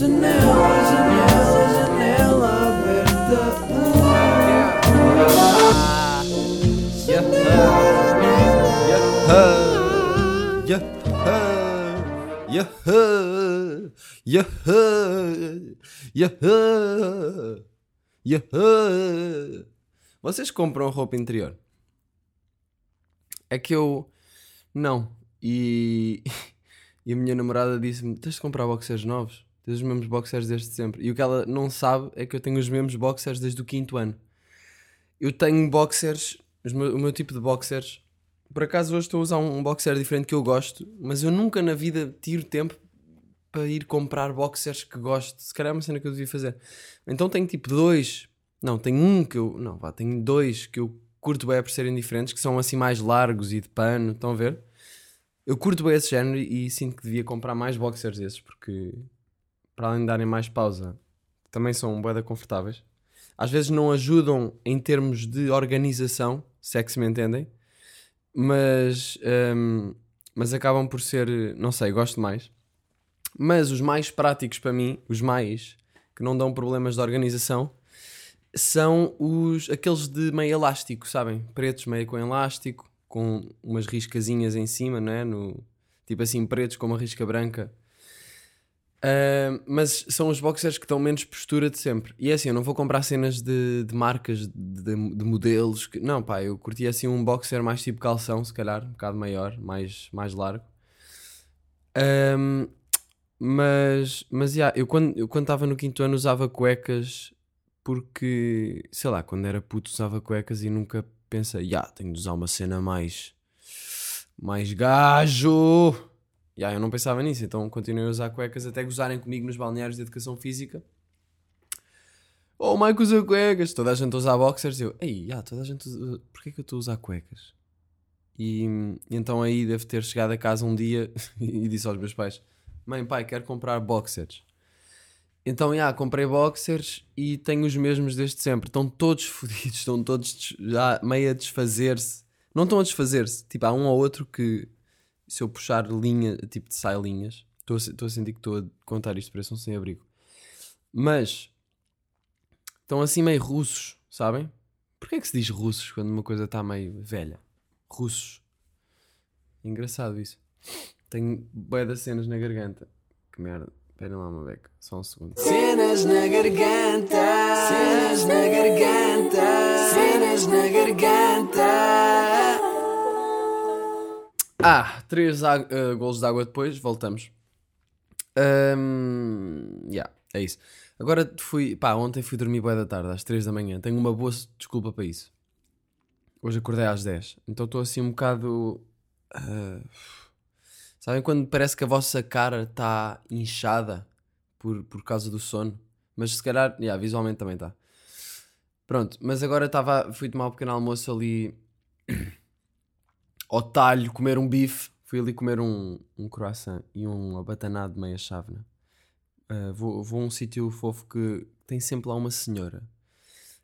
Janela, janela, janela aberta. Vocês compram roupa interior? É que eu não. E, e a minha namorada disse-me: tens de comprar boxers novos. Tens os mesmos boxers desde sempre. E o que ela não sabe é que eu tenho os mesmos boxers desde o quinto ano. Eu tenho boxers, meu- o meu tipo de boxers. Por acaso hoje estou a usar um boxer diferente que eu gosto, mas eu nunca na vida tiro tempo para ir comprar boxers que gosto. Se calhar é uma cena que eu devia fazer. Então tenho tipo dois. Não, tenho um que eu. Não, vá, tenho dois que eu curto bem por serem diferentes, que são assim mais largos e de pano. Estão a ver? Eu curto bem esse género e sinto que devia comprar mais boxers desses, porque para além de darem mais pausa, também são bué confortáveis. Às vezes não ajudam em termos de organização, se é que se me entendem, mas, hum, mas acabam por ser, não sei, gosto mais. Mas os mais práticos para mim, os mais que não dão problemas de organização, são os aqueles de meio elástico, sabem? Pretos meio com elástico, com umas riscazinhas em cima, não é? No, tipo assim, pretos com uma risca branca. Ah, mas são os boxers que dão menos postura de sempre. E é assim, eu não vou comprar cenas de, de marcas, de, de- de modelos. Que, não, pá, eu curti assim um boxer mais tipo calção, se calhar, um bocado maior, mais, mais largo. Ahm, mas, mas, yeah, eu quando eu quando estava no quinto ano usava cuecas porque, sei lá, quando era puto usava cuecas e nunca pensei, já, tenho de usar uma cena mais, mais gajo. Ya, eu não pensava nisso, então continuei a usar cuecas até gozarem comigo nos balneários de educação física. Oh, o Mike usa cuecas, toda a gente usa boxers. Eu, ei, já, toda a gente usa, porquê que eu estou a usar cuecas? E, então aí devo ter chegado a casa um dia e disse aos meus pais: Mãe, pai, quero comprar boxers. Então, já, comprei boxers e tenho os mesmos desde sempre. Estão todos fodidos, estão todos já meio a desfazer-se. Não estão a desfazer-se. Tipo, há um ou outro que, se eu puxar linha, tipo de sai linhas, estou a, estou a sentir que estou a contar isto, parece um sem-abrigo. Mas, estão assim meio russos, sabem? Porquê é que se diz russos quando uma coisa está meio velha? Russos. Engraçado isso. Tenho bué das cenas na garganta. Que merda. Esperem lá uma beca. Só um segundo. Cenas na garganta, cenas na garganta, cenas na garganta. Ah, três ah, golos de água depois, voltamos. Ahm, yeah, é isso. Agora fui, pá, ontem fui dormir bué da tarde, às 3 da manhã. Tenho uma boa desculpa para isso. Hoje acordei às 10. Então estou assim um bocado. ah, sabem quando parece que a vossa cara está inchada por, por causa do sono? Mas se calhar, yeah, visualmente também está. Pronto, mas agora estava, fui tomar um pequeno almoço ali ao talho comer um bife. Fui ali comer um, um croissant e um abatanado de meia chávena. Uh, vou, vou a um sítio fofo que tem sempre lá uma senhora.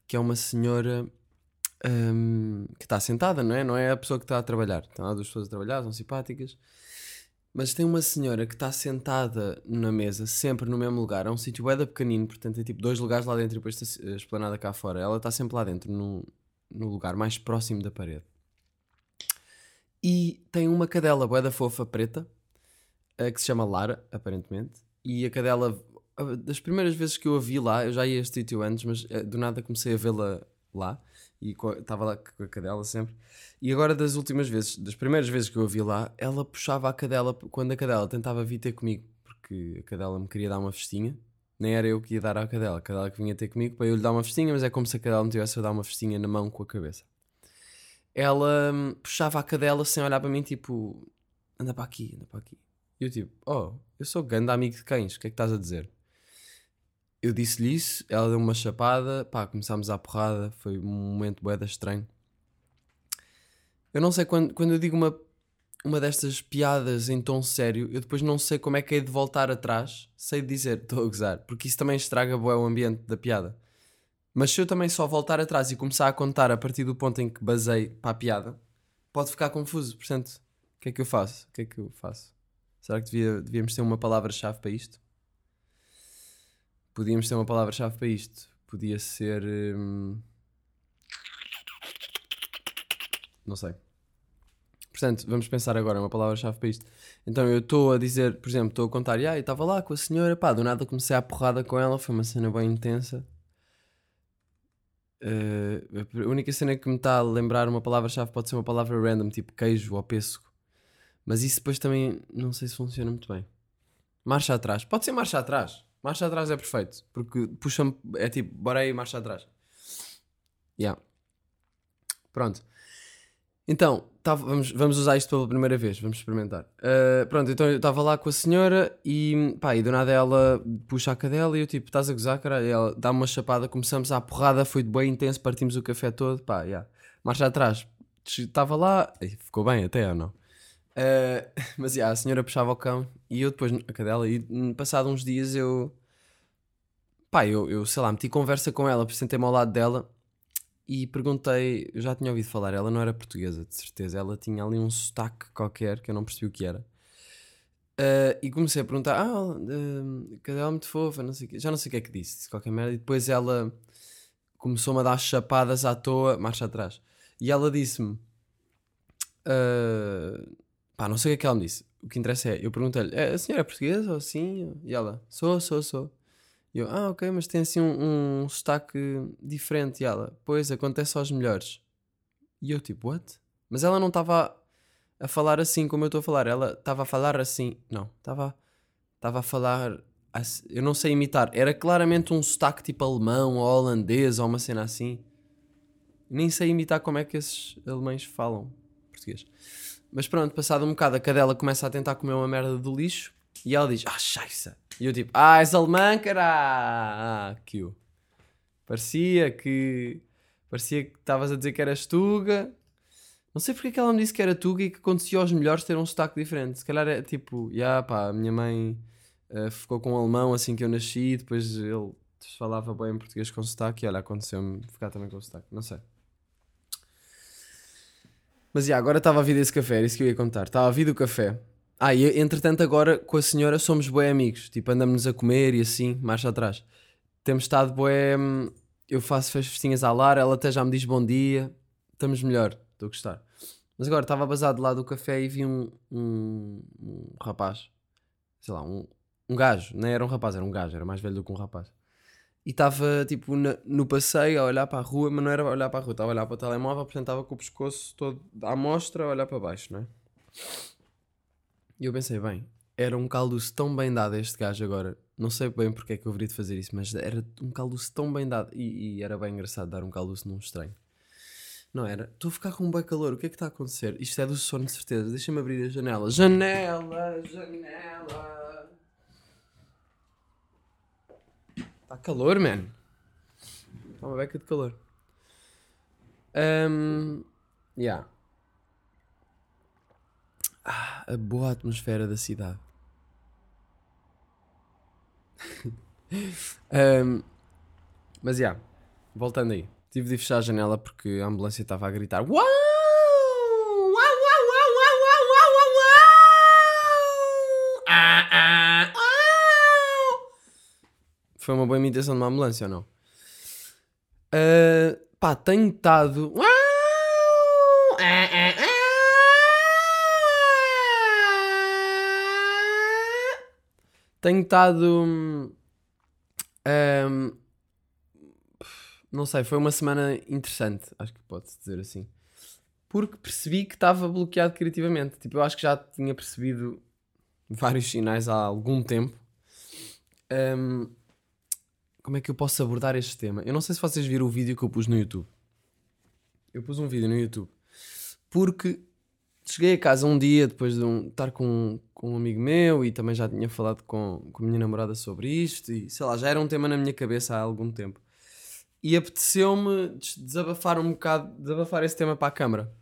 Que é uma senhora hum, que está sentada, não é? Não é a pessoa que está a trabalhar. Estão lá duas pessoas a trabalhar, são simpáticas. Mas tem uma senhora que está sentada na mesa, sempre no mesmo lugar. É um sítio da pequenino, portanto é tipo dois lugares lá dentro e depois a esplanada cá fora. Ela está sempre lá dentro, no, no lugar mais próximo da parede. E tem uma cadela bué da fofa preta, eh, que se chama Lara, aparentemente. E a cadela, ah, das primeiras vezes que eu a vi lá, eu já ia a este sítio antes, mas eh, do nada comecei a vê-la lá. E estava lá com a cadela sempre. E agora das últimas vezes, das primeiras vezes que eu a vi lá, ela puxava a cadela quando a cadela tentava vir ter comigo, porque a cadela me queria dar uma festinha. Nem era eu que ia dar à cadela, a cadela que vinha ter comigo para eu lhe dar uma festinha, mas é como se a cadela me tivesse a dar uma festinha na mão com a cabeça. Ela hum, puxava a cadela sem olhar para mim, tipo, anda para aqui, anda para aqui. E eu tipo, oh, eu sou grande amigo de cães, o que é que estás a dizer? Eu disse-lhe isso, ela deu uma chapada, pá, começámos a porrada, foi um momento boeda estranho. Eu não sei, quando, quando eu digo uma, uma destas piadas em tom sério, eu depois não sei como é que é de voltar atrás, sei dizer, estou a gozar, porque isso também estraga o ambiente da piada. Mas se eu também só voltar atrás e começar a contar a partir do ponto em que basei para a piada, pode ficar confuso. Portanto, o que é que eu faço? O que é que eu faço? Será que devia- devíamos ter uma palavra-chave para isto? podíamos ter uma palavra-chave para isto. Podia ser. hum, Não sei. Portanto, vamos pensar agora uma palavra-chave para isto. Então eu estou a dizer, por exemplo, estou a contar, ah, eu estava lá com a senhora, pá, do nada comecei a porrada com ela, foi uma cena bem intensa. Eh, a única cena que me está a lembrar uma palavra-chave pode ser uma palavra random, tipo queijo ou pêssego. Mas isso depois também não sei se funciona muito bem. Marcha atrás. Pode ser marcha atrás. Marcha atrás é perfeito. Porque puxa-me. É tipo, bora aí, marcha atrás. Yeah. Pronto. Então, tava- vamos, vamos usar isto pela primeira vez. Vamos experimentar. Uh, pronto, então eu estava lá com a senhora e pá, e do nada ela puxa a cadela e eu tipo, estás a gozar, caralho? E ela dá-me uma chapada, começamos à porrada, foi bem intenso, partimos o café todo, pá, yeah. Marcha atrás. Estava lá, ficou bem até ou não? Uh, mas yeah, a senhora puxava o cão e eu depois a cadela e hum, passado uns dias eu pá, eu, eu sei lá, meti conversa com ela, sentei-me ao lado dela e perguntei, já tinha ouvido falar, ela não era portuguesa, de certeza, ela tinha ali um sotaque qualquer que eu não percebi o que era. Uh, e comecei a perguntar, ah, uh, cadela muito fofa, não sei já não sei o que é que disse, disse qualquer merda, e depois ela começou-me a dar chapadas à toa, marcha atrás. E ela disse-me, uh, pá, não sei o que é que ela me disse. O que interessa é, eu perguntei-lhe, "É, a senhora é portuguesa ou assim? E ela, sou, sou, sou. E eu, ah, ok, mas tem assim um, um sotaque diferente. E ela, pois, acontece aos melhores. E eu, tipo, what? Mas ela não estava a falar assim como eu estou a falar. Ela estava a falar assim. Não, estava estava a falar. ass- Eu não sei imitar. Era claramente um sotaque tipo alemão ou holandês ou uma cena assim. Nem sei imitar como é que esses alemães falam português. Mas pronto, passado um bocado, a cadela começa a tentar comer uma merda do lixo e ela diz: Ah, scheisse. E eu tipo: Ah, és alemã, cara! Ah, que Parecia que. Parecia que estavas a dizer que eras Tuga. Não sei porque é que ela me disse que era Tuga e que acontecia aos melhores ter um sotaque diferente. Se calhar é tipo: Ya, pá, a minha mãe eh, ficou com um alemão assim que eu nasci, depois ele falava bem português com sotaque e olha, aconteceu-me ficar também com sotaque. Não sei. Mas já, agora estava a vir desse café, era isso que eu ia contar. Estava a vir do café. Ah, e entretanto agora com a senhora somos bué amigos. Tipo, andamos a comer e assim, marcha atrás. Temos estado bué... hum, Eu faço festinhas à lar, ela até já me diz bom dia. Estamos melhor, estou a gostar. Mas agora estava basado lá do café e vi um, um, um rapaz. Sei lá, um, um gajo. Não era um rapaz, era um gajo. Era mais velho do que um rapaz. E estava tipo na- no passeio a olhar para a rua, mas não era a olhar para a rua, estava a olhar para o telemóvel, portanto estava com o pescoço todo à mostra a olhar para baixo, não é? E eu pensei, bem, era um caldoço tão bem dado a este gajo agora. Não sei bem porque é que eu haveria de fazer isso, mas era um caldoço tão bem dado. E, e era bem engraçado dar um caldoço num estranho. Não era? Estou a ficar com um bem calor, o que é que está a acontecer? Isto é do sono de certeza. Deixa-me abrir a janela. Janela, janela. Está calor, man. Está uma beca de calor. Um, yeah. A boa atmosfera da cidade. Um, mas já, voltando aí. Tive de fechar a janela porque a ambulância estava a gritar: Uau! Uau, uau, uau, uau, uau, uau! Ah, ah, uau! Foi uma boa imitação de uma ambulância ou não? Ah, pá, tenho estado. Ah, ah, ah! Tenho estado. hum, hum, não sei, foi uma semana interessante, acho que pode-se dizer assim. Porque percebi que estava bloqueado criativamente. Tipo, eu acho que já tinha percebido vários sinais há algum tempo. Hum, como é que eu posso abordar este tema? Eu não sei se vocês viram o vídeo que eu pus no YouTube. Eu pus um vídeo no YouTube porque cheguei a casa um dia depois de um- estar com, com um amigo meu e também já tinha falado com, com a minha namorada sobre isto e sei lá, já era um tema na minha cabeça há algum tempo. E apeteceu-me des- desabafar um bocado, desabafar esse tema para a câmara.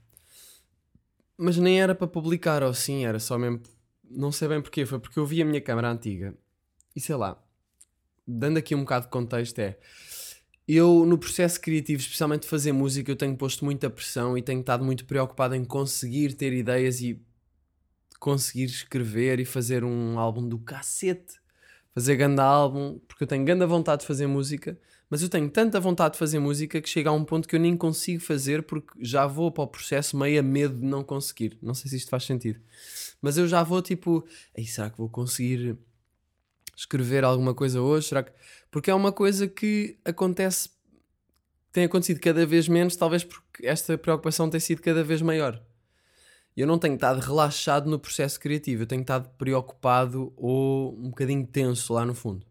Mas nem era para publicar, ou sim, era só mesmo. Não sei bem porquê, foi porque eu vi a minha câmara antiga e sei lá, dando aqui um bocado de contexto, é. Eu, no processo criativo, especialmente fazer música, eu tenho posto muita pressão e tenho estado muito preocupado em conseguir ter ideias e conseguir escrever e fazer um álbum do cacete. fazer ganda álbum, porque eu tenho grande vontade de fazer música, mas eu tenho tanta vontade de fazer música que chega a um ponto que eu nem consigo fazer porque já vou para o processo meio a medo de não conseguir. Não sei se isto faz sentido. Mas eu já vou tipo, Ei, será que vou conseguir escrever alguma coisa hoje? Será que... Porque é uma coisa que acontece, tem acontecido cada vez menos, talvez porque esta preocupação tem sido cada vez maior. Eu não tenho estado relaxado no processo criativo, eu tenho estado preocupado ou um bocadinho tenso lá no fundo.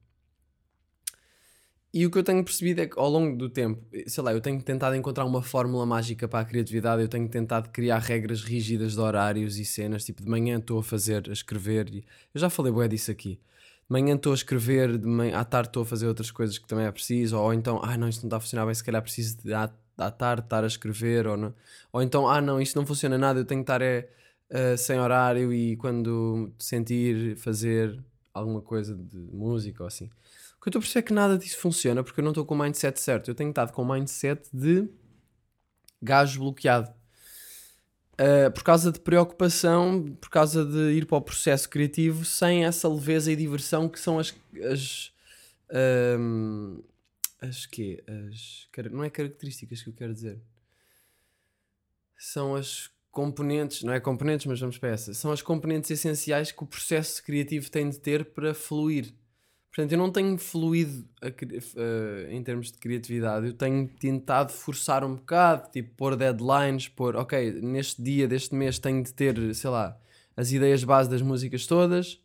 E o que eu tenho percebido é que ao longo do tempo, sei lá, eu tenho tentado encontrar uma fórmula mágica para a criatividade, eu tenho tentado criar regras rígidas de horários e cenas, tipo de manhã estou a fazer, a escrever, eu já falei bué disso aqui. Manhã estou a escrever, de manhã, à tarde estou a fazer outras coisas que também é preciso, ou então, ah não, isto não está a funcionar bem, se calhar preciso de à, à tarde estar a escrever, ou, não. ou então, ah não, isto não funciona nada, eu tenho que estar é, uh, sem horário e quando sentir fazer alguma coisa de música ou assim. O que eu estou a perceber é que nada disso funciona porque eu não estou com o mindset certo. Eu tenho estado com o mindset de gajo bloqueado. Uh, por causa de preocupação, por causa de ir para o processo criativo sem essa leveza e diversão que são as. as um, as quê? As, não é características que eu quero dizer. São as componentes, não é componentes, mas vamos para essa. São as componentes essenciais que o processo criativo tem de ter para fluir. Portanto, eu não tenho fluído a, uh, em termos de criatividade, eu tenho tentado forçar um bocado, tipo, pôr deadlines, pôr, ok, neste dia deste mês tenho de ter, sei lá, as ideias base das músicas todas.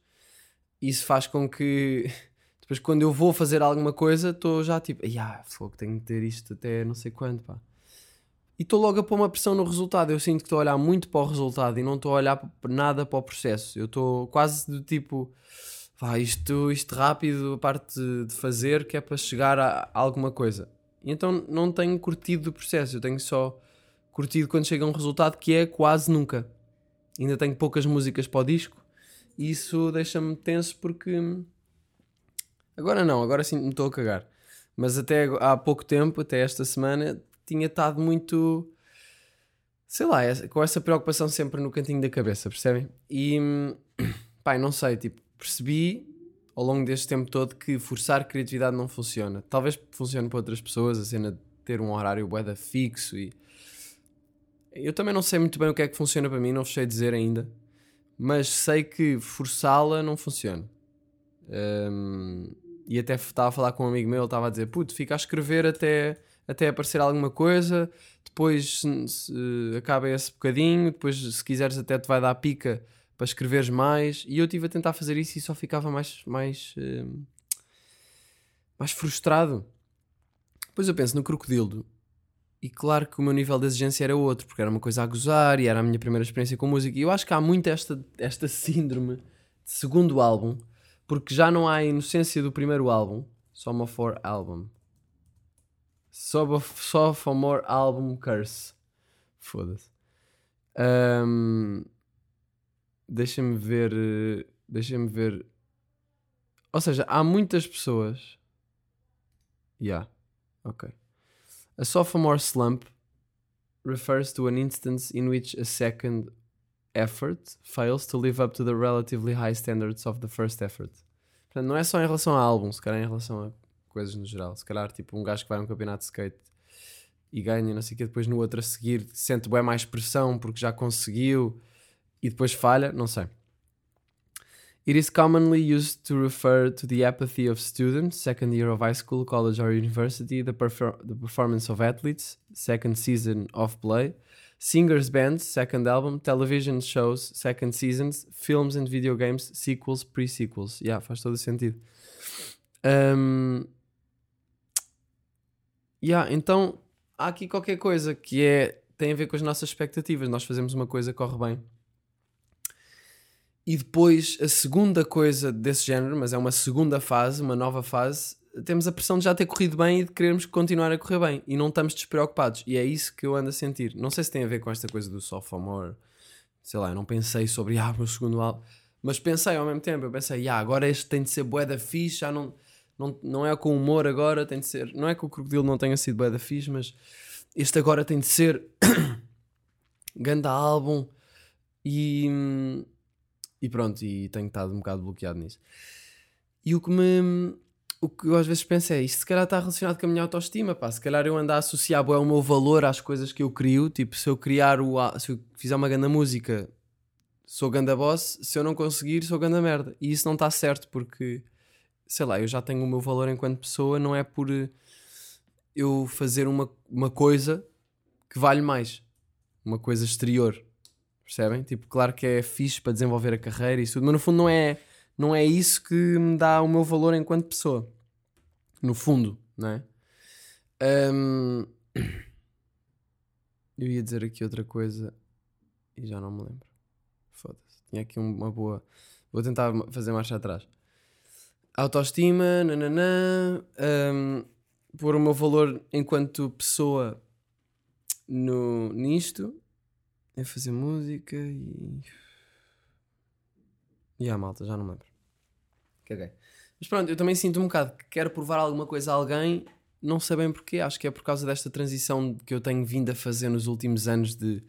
Isso faz com que depois, quando eu vou fazer alguma coisa, estou já tipo, ah, fogo, tenho de ter isto até não sei quando, pá. E estou logo a pôr uma pressão no resultado. Eu sinto que estou a olhar muito para o resultado e não estou a olhar nada para o processo. Eu estou quase do tipo Vá, isto, isto rápido, a parte de fazer, que é para chegar a, alguma coisa. Então não tenho curtido o processo, eu tenho só curtido quando chega um resultado que é quase nunca. Ainda tenho poucas músicas para o disco e isso deixa-me tenso porque. Agora não, agora sim me estou a cagar. Mas até há pouco tempo, até esta semana, tinha estado muito. Sei lá, com essa preocupação sempre no cantinho da cabeça, percebem? E. Pai, não sei, tipo percebi ao longo deste tempo todo que forçar criatividade não funciona. Talvez funcione para outras pessoas, a cena de ter um horário boeda fixo e. Eu também não sei muito bem o que é que funciona para mim, não sei dizer ainda, mas sei que forçá-la não funciona. Um, e até estava a falar com um amigo meu, ele estava a dizer: Puto, fica a escrever até, até aparecer alguma coisa, depois se, se, acaba esse bocadinho, depois se quiseres até te vai dar pica para escreveres mais. E eu estive a tentar fazer isso e só ficava mais, mais, uh, mais frustrado. Depois eu penso no crocodilo. E claro que o meu nível de exigência era outro, porque era uma coisa a gozar e era a minha primeira experiência com música. E eu acho que há muito esta, esta síndrome de segundo álbum, porque já não há a inocência do primeiro álbum, Sophomore Album. Sophomore Album Curse. Foda-se. Um, Deixa-me ver. Eh, deixa-me ver. Ou seja, há muitas pessoas. Yeah. Ok. A sophomore slump refers to an instance in which a second effort fails to live up to the relatively high standards of the first effort. Portanto, não é só em relação a álbum, se calhar é em relação a coisas no geral. Se calhar, tipo, um gajo que vai a um campeonato de skate e ganha, não sei o que, depois no outro a seguir sente bem mais pressão porque já conseguiu e depois falha, não sei. It is commonly used to refer to the apathy of students, second year of high school, college, or university, the, perfor the performance of athletes, second season of play, singers' bands, second album, television shows, second seasons, films and video games, sequels, pre-sequels. Yeah, faz todo sentido. Um, yeah, então há aqui qualquer coisa que é tem a ver com as nossas expectativas. Nós fazemos uma coisa, corre bem e depois a segunda coisa desse género, mas é uma segunda fase, uma nova fase, temos a pressão de já ter corrido bem e de querermos continuar a correr bem. E não estamos despreocupados. E é isso que eu ando a sentir. Não sei se tem a ver com esta coisa do sophomore, sei lá, eu não pensei sobre ah, meu segundo álbum, mas pensei ao mesmo tempo, eu pensei, ah, agora este tem de ser bué da fixe, já não, não, não é com humor agora, tem de ser, não é que o Crocodilo não tenha sido bué da fixe, mas este agora tem de ser ganda álbum. E hum, e pronto, e tenho estado um bocado bloqueado nisso. E o que me. O que eu às vezes penso é isto, se calhar está relacionado com a minha autoestima, pá. Se calhar eu ando a associar o meu valor às coisas que eu crio. Tipo, se eu criar o. Se eu fizer uma grande música, sou ganda boss. Se eu não conseguir, sou ganda merda. E isso não está certo porque, sei lá, eu já tenho o meu valor enquanto pessoa, não é por eh, eu fazer uma, uma coisa que vale mais. Uma coisa exterior. Percebem? Tipo, claro que é fixe para desenvolver a carreira e isso tudo, mas no fundo não é, não é isso que me dá o meu valor enquanto pessoa. No fundo, não é? Ahm, Eu ia dizer aqui outra coisa e já não me lembro. Foda-se. Tinha aqui um- uma boa. Vou tentar fazer marcha atrás. Autoestima, nananã. ahm, pôr o meu valor enquanto pessoa no, nisto é fazer música e. E a malta, já não me lembro. Caguei. Mas pronto, eu também sinto um bocado que quero provar alguma coisa a alguém, não sei bem porquê. Acho que é por causa desta transição que eu tenho vindo a fazer nos últimos anos de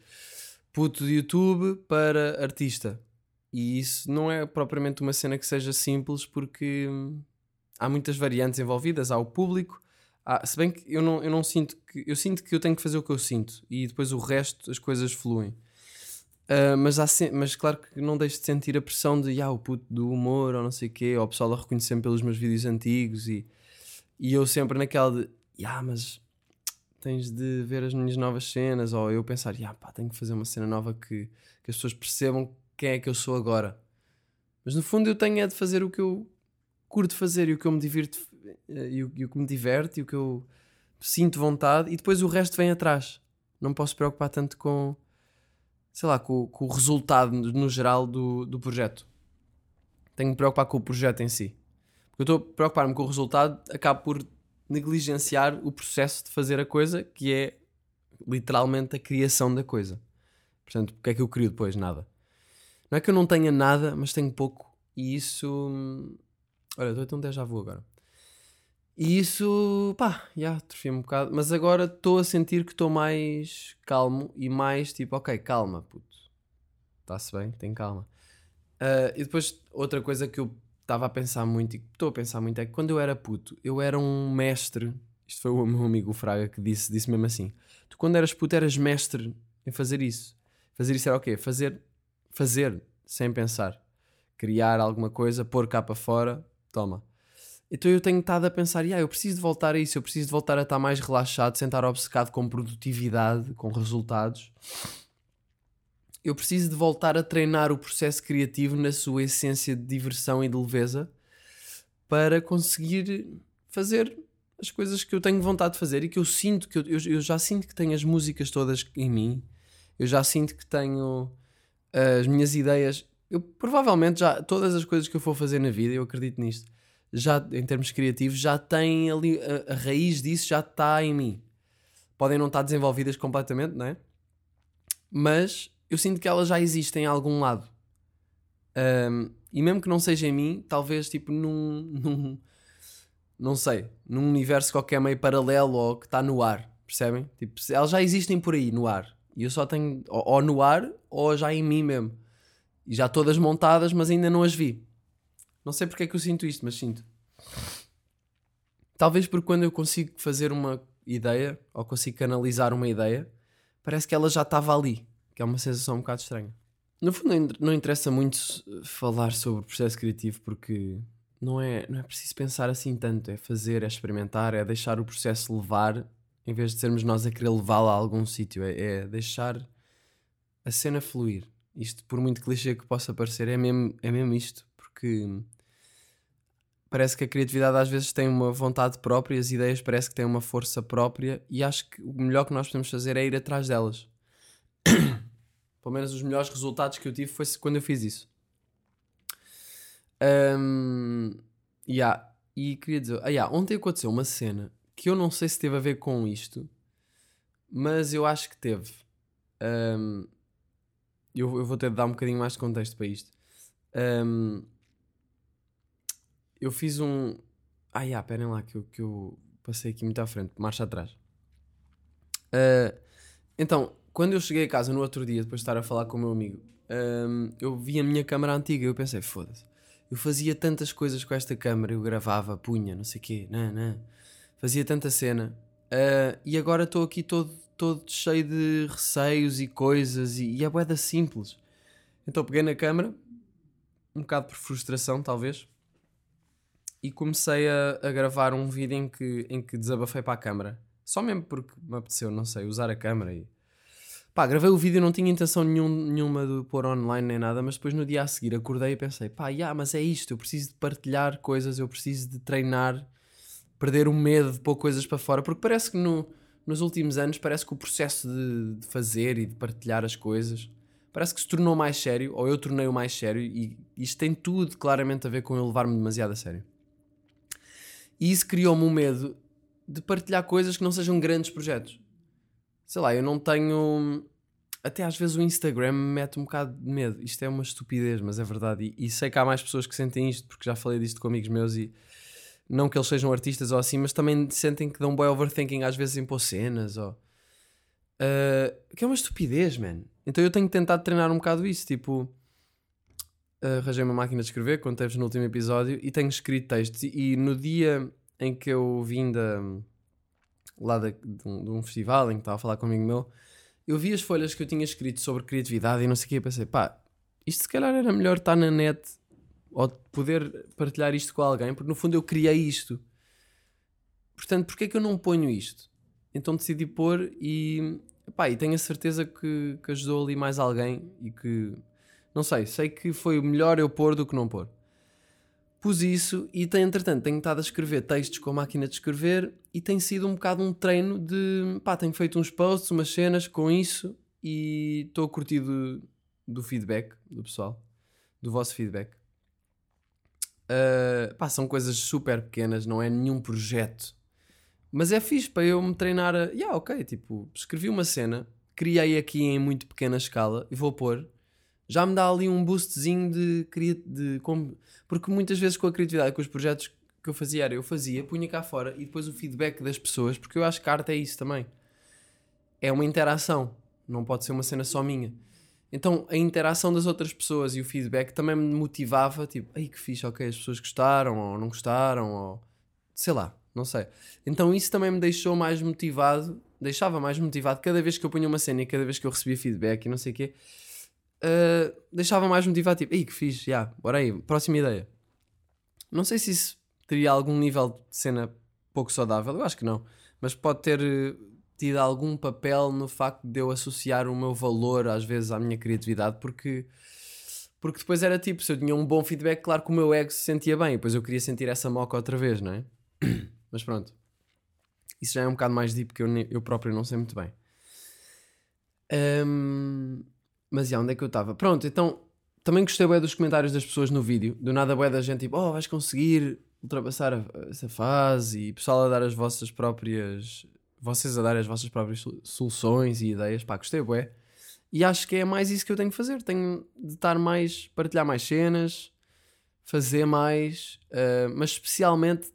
puto de YouTube para artista. E isso não é propriamente uma cena que seja simples porque hum, há muitas variantes envolvidas. Há o público, há- se bem que eu não, eu não sinto que. Eu sinto que eu tenho que fazer o que eu sinto e depois o resto as coisas fluem. Ah, mas, há se- mas claro que não deixo de sentir a pressão de ah, o puto do humor ou não sei o quê, ou o pessoal a reconhecer-me pelos meus vídeos antigos e, e eu sempre naquela de ah, mas tens de ver as minhas novas cenas, ou eu pensar, ah, pá, tenho que fazer uma cena nova que, que as pessoas percebam quem é que eu sou agora. Mas no fundo eu tenho é de fazer o que eu curto fazer e o que eu me divirto eh, e o, e o que me diverte e o que eu sinto vontade e depois o resto vem atrás. Não posso preocupar tanto com sei lá, com, com o resultado no, geral do, do projeto. Tenho que me preocupar com o projeto em si. Porque eu estou a preocupar-me com o resultado, acabo por negligenciar o processo de fazer a coisa, que é literalmente a criação da coisa. Portanto, o que é que eu crio depois? Nada. Não é que eu não tenha nada, mas tenho pouco. E isso. Olha, estou a ter um déjà vu agora. E isso, pá, já, atrofia-me um bocado. Mas agora estou a sentir que estou mais calmo e mais tipo, ok, calma, puto. Está-se bem, tem calma. Ah, e depois, outra coisa que eu estava a pensar muito e que estou a pensar muito é que quando eu era puto, eu era um mestre. Isto foi o meu amigo Fraga que disse, disse mesmo assim: Tu, quando eras puto, eras mestre em fazer isso. Fazer isso era o quê? Fazer, fazer sem pensar. Criar alguma coisa, pôr cá para fora, toma. Então eu tenho estado a pensar, "Ya, eu preciso de voltar a isso, eu preciso de voltar a estar mais relaxado, sem estar obcecado com produtividade, com resultados. Eu preciso de voltar a treinar o processo criativo na sua essência de diversão e de leveza para conseguir fazer as coisas que eu tenho vontade de fazer e que eu sinto que eu, eu, eu já sinto que tenho as músicas todas em mim, eu já sinto que tenho as minhas ideias. Eu provavelmente já todas as coisas que eu for fazer na vida, eu acredito nisto já em termos criativos, já tem ali a, a raiz disso já está em mim. Podem não estar desenvolvidas completamente, não é? Mas eu sinto que elas já existem em algum lado. Ahm, e mesmo que não seja em mim, talvez tipo num, num não sei, num universo qualquer meio paralelo ou que está no ar, percebem? Tipo, elas já existem por aí no ar. E eu só tenho ou, ou no ar ou já em mim mesmo. E já todas montadas, mas ainda não as vi. Não sei porque é que eu sinto isto, mas sinto. Talvez porque quando eu consigo fazer uma ideia, ou consigo canalizar uma ideia, parece que ela já estava ali. Que é uma sensação um bocado estranha. No fundo, não in- não interessa muito falar sobre o processo criativo, porque não é, não é preciso pensar assim tanto. É fazer, é experimentar, é deixar o processo levar, em vez de sermos nós a querer levá-lo a algum sítio. É, é deixar a cena fluir. Isto, por muito clichê que possa parecer, é mesmo, é mesmo isto. Porque parece que a criatividade às vezes tem uma vontade própria, as ideias parece que têm uma força própria, e acho que o melhor que nós podemos fazer é ir atrás delas. Pelo menos os melhores resultados que eu tive foi quando eu fiz isso. Um, yeah. E queria dizer, ah, yeah, ontem aconteceu uma cena que eu não sei se teve a ver com isto, mas eu acho que teve. Um, eu, eu vou ter de dar um bocadinho mais de contexto para isto. Um, eu fiz um. Ah, yeah, esperem lá que eu, que eu passei aqui muito à frente, marcha atrás. Ah, então, quando eu cheguei a casa no outro dia, depois de estar a falar com o meu amigo, hum, eu vi a minha câmera antiga e eu pensei, foda-se, Eu fazia tantas coisas com esta câmera, eu gravava, punha, não sei o quê, não, não. fazia tanta cena. Ah, e agora estou aqui todo, todo cheio de receios e coisas, e, e é boeda simples. Então peguei na câmera, um bocado por frustração, talvez, e comecei a, a gravar um vídeo em que, em que desabafei para a câmera. Só mesmo porque me apeteceu, não sei, usar a câmera e. Pá, gravei o vídeo, não tinha intenção nenhum, nenhuma de pôr online nem nada, mas depois no dia a seguir acordei e pensei, pá, yeah, mas é isto, eu preciso de partilhar coisas, eu preciso de treinar, perder o medo de pôr coisas para fora, porque parece que no, nos últimos anos parece que o processo de, de fazer e de partilhar as coisas parece que se tornou mais sério, ou eu tornei-o mais sério, e isto tem tudo claramente a ver com eu levar-me demasiado a sério. E isso criou-me um medo de partilhar coisas que não sejam grandes projetos. Sei lá, eu não tenho. Até às vezes o Instagram me mete um bocado de medo. Isto é uma estupidez, mas é verdade. E, e sei que há mais pessoas que sentem isto, porque já falei disto com amigos meus e. Não que eles sejam artistas ou assim, mas também sentem que dão boy overthinking às vezes em pôr cenas ou. Uh, que é uma estupidez, man. Então eu tenho tentado treinar um bocado isso. Tipo, uh, arranjei uma máquina de escrever, contei-vos no último episódio, e tenho escrito textos. E, no dia em que eu vim da, lá da, de, um, de um festival em que estava a falar com amigo meu, eu vi as folhas que eu tinha escrito sobre criatividade e não sei o que, e pensei, pá, isto se calhar era melhor estar na net ou poder partilhar isto com alguém, porque no fundo eu criei isto. Portanto, porquê é que eu não ponho isto? Então decidi pôr e, pá, e tenho a certeza que, que ajudou ali mais alguém e que, não sei, sei que foi melhor eu pôr do que não pôr pus isso e tem, entretanto tenho estado a escrever textos com a máquina de escrever e tem sido um bocado um treino de pá, tenho feito uns posts, umas cenas com isso e estou a curtir do, do, feedback do pessoal, do vosso feedback. Uh, pá, são coisas super pequenas, não é nenhum projeto, mas é fixe para eu me treinar a. Yeah, ok, tipo, escrevi uma cena, criei aqui em muito pequena escala e vou pôr já me dá ali um boostzinho de, de, de porque muitas vezes com a criatividade, com os projetos que eu fazia, era eu fazia, punha cá fora e depois o feedback das pessoas, porque eu acho que a arte é isso também. É uma interação, não pode ser uma cena só minha. Então a interação das outras pessoas e o feedback também me motivava, tipo, ai que fixe, ok, as pessoas gostaram ou não gostaram, ou sei lá, não sei. Então isso também me deixou mais motivado, deixava mais motivado cada vez que eu punha uma cena e cada vez que eu recebia feedback e não sei o quê uh, deixava mais motivado, tipo, ei que fixe, já, yeah, bora aí, próxima ideia. Não sei se isso teria algum nível de cena pouco saudável, eu acho que não, mas pode ter eh, tido algum papel no facto de eu associar o meu valor às vezes à minha criatividade, porque porque depois era tipo, se eu tinha um bom feedback, claro que o meu ego se sentia bem, e depois eu queria sentir essa moca outra vez, não é? Mas pronto. Isso já é um bocado mais deep que eu, eu próprio não sei muito bem. Um, mas já, onde é que eu estava? Pronto, então também gostei bem dos comentários das pessoas no vídeo. Do nada, bué da gente tipo, oh, vais conseguir ultrapassar essa fase e pessoal a dar as vossas próprias. Vocês a dar as vossas próprias soluções e ideias. Pá, gostei bué. E acho que é mais isso que eu tenho que fazer. Tenho de estar mais, partilhar mais cenas, fazer mais, uh, mas especialmente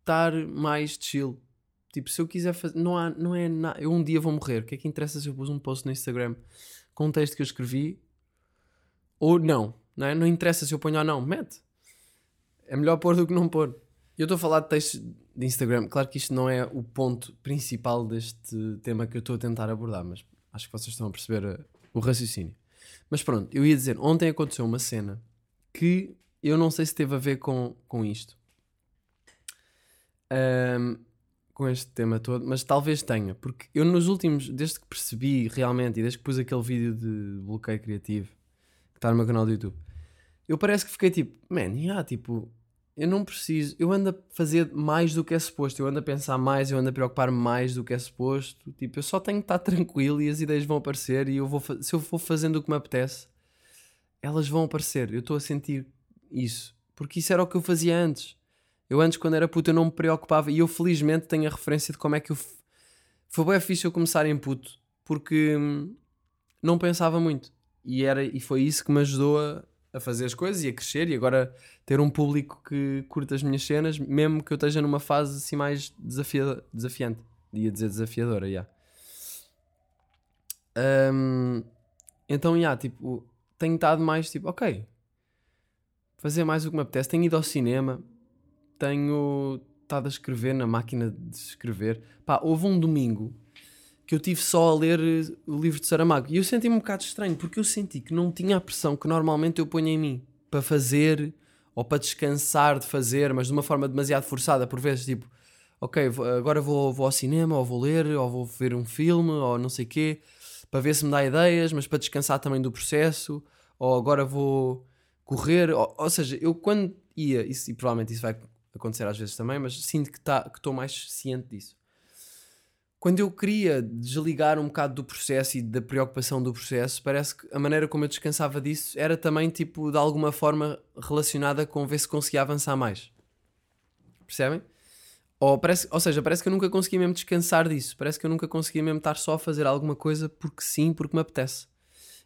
estar mais chill. Tipo, se eu quiser fazer, não, há, não é nada. Eu um dia vou morrer. O que é que interessa se eu pus um post no Instagram? com um texto que eu escrevi ou não, não é? Não interessa se eu ponho ou não, mete. É melhor pôr do que não pôr. Eu estou a falar de textos de Instagram, claro que isto não é o ponto principal deste tema que eu estou a tentar abordar, mas acho que vocês estão a perceber uh, o raciocínio. Mas pronto, eu ia dizer, ontem aconteceu uma cena que eu não sei se teve a ver com, com isto. Um, com este tema todo, mas talvez tenha, porque eu nos últimos, desde que percebi realmente e desde que pus aquele vídeo de bloqueio criativo que está no meu canal do YouTube, eu parece que fiquei tipo, man, yeah, tipo, eu não preciso, eu ando a fazer mais do que é suposto, eu ando a pensar mais, eu ando a preocupar mais do que é suposto, tipo, eu só tenho que estar tranquilo e as ideias vão aparecer e eu vou, se eu for fazendo o que me apetece, elas vão aparecer, eu estou a sentir isso, porque isso era o que eu fazia antes eu antes, quando era puto, eu não me preocupava e eu felizmente tenho a referência de como é que eu. Foi bem fixe eu começar em puto, porque hum, não pensava muito. E, era, e foi isso que me ajudou a, a fazer as coisas e a crescer e agora ter um público que curta as minhas cenas, mesmo que eu esteja numa fase assim mais desafia, desafiante. Ia dizer desafiadora, já. Um, então, já, yeah, tipo, tenho estado mais tipo, ok, fazer mais o que me apetece. Tenho ido ao cinema, tenho estado a escrever na máquina de escrever. Pá, houve um domingo que eu tive só a ler eh, o livro de Saramago e eu senti-me um bocado estranho porque eu senti que não tinha a pressão que normalmente eu ponho em mim para fazer ou para descansar de fazer, mas de uma forma demasiado forçada, por vezes, tipo, ok, agora vou, vou ao cinema, ou vou ler, ou vou ver um filme, ou não sei quê, para ver se me dá ideias, mas para descansar também do processo, ou agora vou correr, ou, ou seja, eu quando ia, isso, e provavelmente isso vai acontecer às vezes também, mas sinto que tá- que estou mais ciente disso. Quando eu queria desligar um bocado do processo e da preocupação do processo, parece que a maneira como eu descansava disso era também, tipo, de alguma forma relacionada com ver se conseguia avançar mais. Percebem? Ou, parece, ou seja, parece que eu nunca conseguia mesmo descansar disso. Parece que eu nunca conseguia mesmo estar só a fazer alguma coisa porque sim, porque me apetece.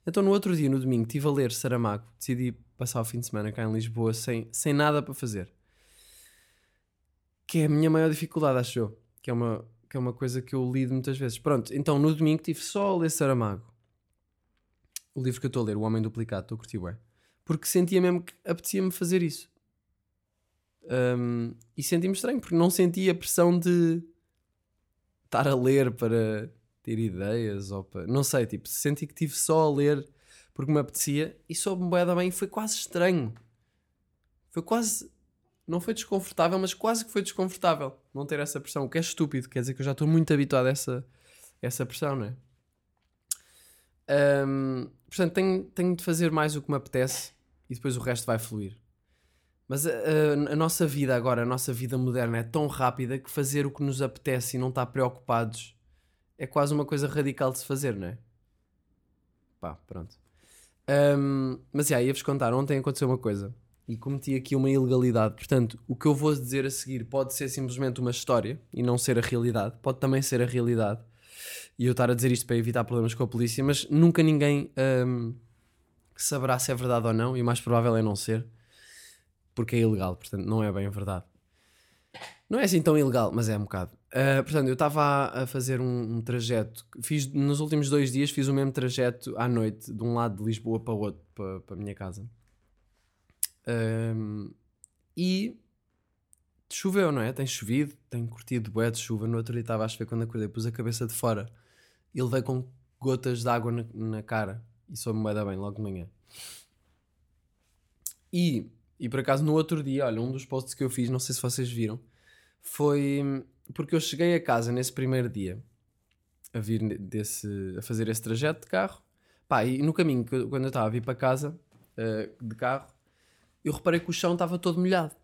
Então, no outro dia, no domingo, estive a ler Saramago. Decidi passar o fim de semana cá em Lisboa sem, sem nada para fazer. Que é a minha maior dificuldade, acho eu. Que é uma, que é uma coisa que eu lido muitas vezes. Pronto, então no domingo estive só a ler Saramago. O livro que eu estou a ler, O Homem Duplicado, estou a curtir bué. Porque sentia mesmo que apetecia-me fazer isso. Um, e senti-me estranho, porque não sentia a pressão de estar a ler para ter ideias ou para... Não sei, tipo, senti que estive só a ler porque me apetecia e soube-me bem e foi quase estranho. Foi quase... Não foi desconfortável, mas quase que foi desconfortável não ter essa pressão, o que é estúpido, quer dizer que eu já estou muito habituado a essa, essa pressão, não é? Um, portanto, tenho, tenho de fazer mais o que me apetece e depois o resto vai fluir. Mas a, a- a nossa vida agora, a nossa vida moderna é tão rápida que fazer o que nos apetece e não estar preocupados é quase uma coisa radical de se fazer, não é? Pá, pronto. Um, mas já, ia-vos contar, ontem aconteceu uma coisa e cometi aqui uma ilegalidade. Portanto, o que eu vou dizer a seguir pode ser simplesmente uma história e não ser a realidade, pode também ser a realidade. E eu estar a dizer isto para evitar problemas com a polícia, mas nunca ninguém um, saberá se é verdade ou não, e o mais provável é não ser, porque é ilegal, portanto, não é bem verdade. Não é assim tão ilegal, mas é um bocado. Uh, portanto, eu estava a, a fazer um, um trajeto, fiz nos últimos dois dias fiz o mesmo trajeto à noite, de um lado de Lisboa para o outro, para, para a minha casa. Um, e choveu, não é? Tem chovido, tem curtido bué de chuva. No outro dia estava a chover quando acordei, pus a cabeça de fora e levei com gotas de água na, na cara e soube-me bué bem logo de manhã. E, e por acaso no outro dia, olha, um dos posts que eu fiz, não sei se vocês viram, foi porque eu cheguei a casa nesse primeiro dia a vir desse, a fazer esse trajeto de carro. Pá, e no caminho, quando eu estava a vir para casa eh, de carro, eu reparei que o chão estava todo molhado.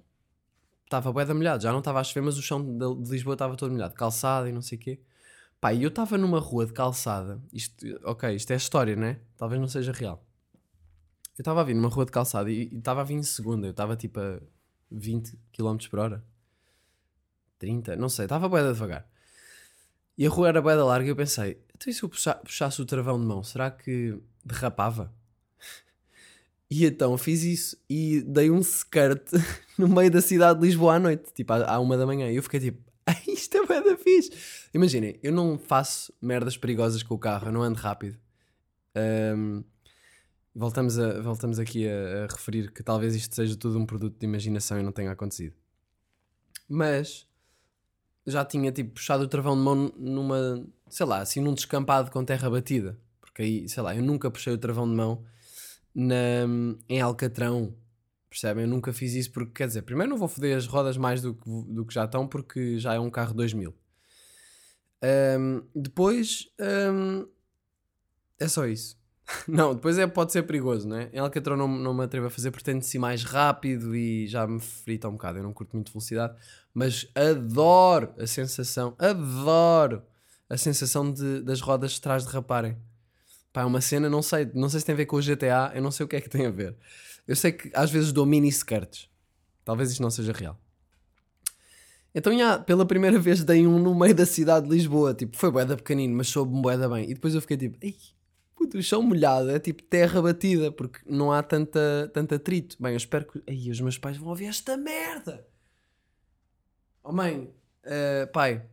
Estava bué molhado, já não estava a chover, mas o chão de, Lisboa estava todo molhado, calçada e não sei o quê. Pá, e eu estava numa rua de calçada, isto, ok, isto é história, né? Talvez não seja real. Eu estava a vir numa rua de calçada e estava a vir em segunda, eu estava tipo a 20 km por hora. 30, não sei, estava bué da devagar. E a rua era bué da larga e eu pensei, então e se eu puxa- puxasse o travão de mão, será que derrapava? E então fiz isso e dei um skirt no meio da cidade de Lisboa à noite, tipo à, uma da manhã. E eu fiquei tipo, "Ai, isto é bué da fixe. Imaginem, eu não faço merdas perigosas com o carro, eu não ando rápido. Ahm, voltamos, a, voltamos aqui a, a referir que talvez isto seja tudo um produto de imaginação e não tenha acontecido. Mas já tinha tipo puxado o travão de mão numa, sei lá, assim num descampado com terra batida. Porque aí, sei lá, eu nunca puxei o travão de mão na, em Alcatrão. Percebem? Eu nunca fiz isso porque, quer dizer, primeiro não vou foder as rodas mais do que, do que já estão porque já é um carro 2000. Ahm, depois ahm, é só isso. não, depois é, pode ser perigoso, não é? Em Alcatrão não, não me atrevo a fazer porque tento ser mais rápido e já me frita um bocado. Eu não curto muito velocidade, mas adoro a sensação, adoro a sensação de, das rodas de trás derraparem. Pá, é uma cena, não sei, não sei se tem a ver com o GTA, eu não sei o que é que tem a ver. Eu sei que às vezes dou mini skirts. Talvez isto não seja real. Então, já, pela primeira vez dei um no meio da cidade de Lisboa. Tipo, foi boeda pequenino, mas soube-me boeda bem. E depois eu fiquei tipo, ei, puto, o chão molhado é tipo terra batida, porque não há tanta, tanto atrito. Bem, eu espero que. Ei, os meus pais vão ouvir esta merda. Oh mãe, eh, pai,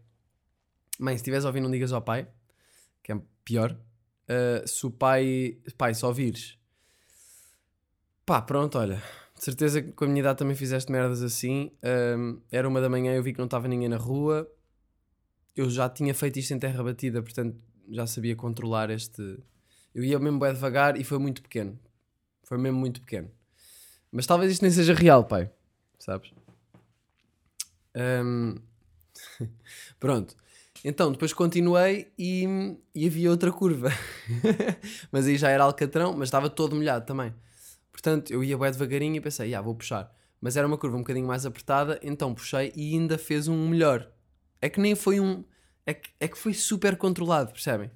mãe, se estiveres ouvir, não digas ao pai, que é pior. Eh, se o pai, pai, só ouvires, pá, pronto, olha, de certeza que com a minha idade também fizeste merdas assim. Ahm, era uma da manhã, eu vi que não estava ninguém na rua. Eu já tinha feito isto em terra batida, portanto já sabia controlar este. Eu ia mesmo bem devagar e foi muito pequeno. Foi mesmo muito pequeno. Mas talvez isto nem seja real, pai. Sabes? Ahm, Pronto. Então, depois continuei e, e havia outra curva. mas aí já era alcatrão, mas estava todo molhado também. Portanto, eu ia bem devagarinho e pensei, ah, vou puxar. Mas era uma curva um bocadinho mais apertada, então puxei e ainda fez um melhor. É que nem foi um. É que, é que foi super controlado, percebem?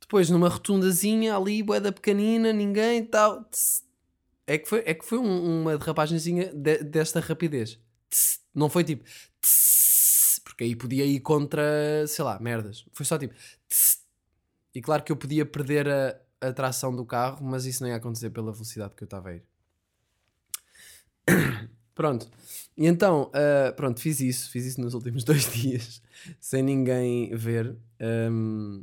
Depois, numa rotundazinha ali, boeda pequenina, ninguém tal. tss. É que foi, é que foi um- uma derrapagenzinha de- desta rapidez. Tss. Não foi tipo. tss, Porque aí podia ir contra, sei lá, merdas. Foi só tipo. tss. E claro que eu podia perder a, a tração do carro, mas isso não ia acontecer pela velocidade que eu estava a ir. Pronto. E então, ah, pronto, fiz isso. Fiz isso nos últimos dois dias, sem ninguém ver. ahm,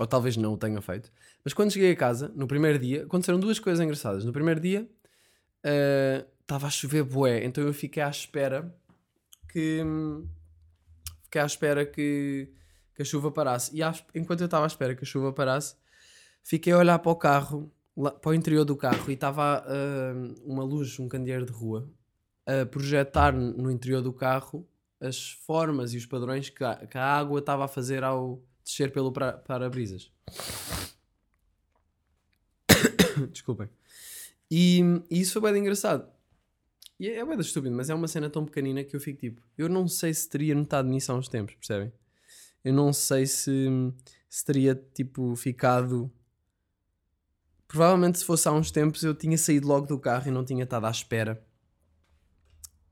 ou talvez não o tenha feito. Mas quando cheguei a casa, no primeiro dia, aconteceram duas coisas engraçadas. No primeiro dia, ah, estava a chover bué, então eu fiquei à espera que... Fiquei à espera que, que a chuva parasse. E à- enquanto eu estava à espera que a chuva parasse, fiquei a olhar para o carro, lá- para o interior do carro, e estava ah, uma luz, um candeeiro de rua, a projetar no interior do carro as formas e os padrões que a, que a água estava a fazer ao descer pelo para-brisas. Desculpem. E, e isso foi bem engraçado. E é, é bem estúpido, mas é uma cena tão pequenina que eu fico tipo, eu não sei se teria notado nisso há uns tempos, percebem? Eu não sei se, se teria tipo ficado. Provavelmente se fosse há uns tempos eu tinha saído logo do carro e não tinha estado à espera.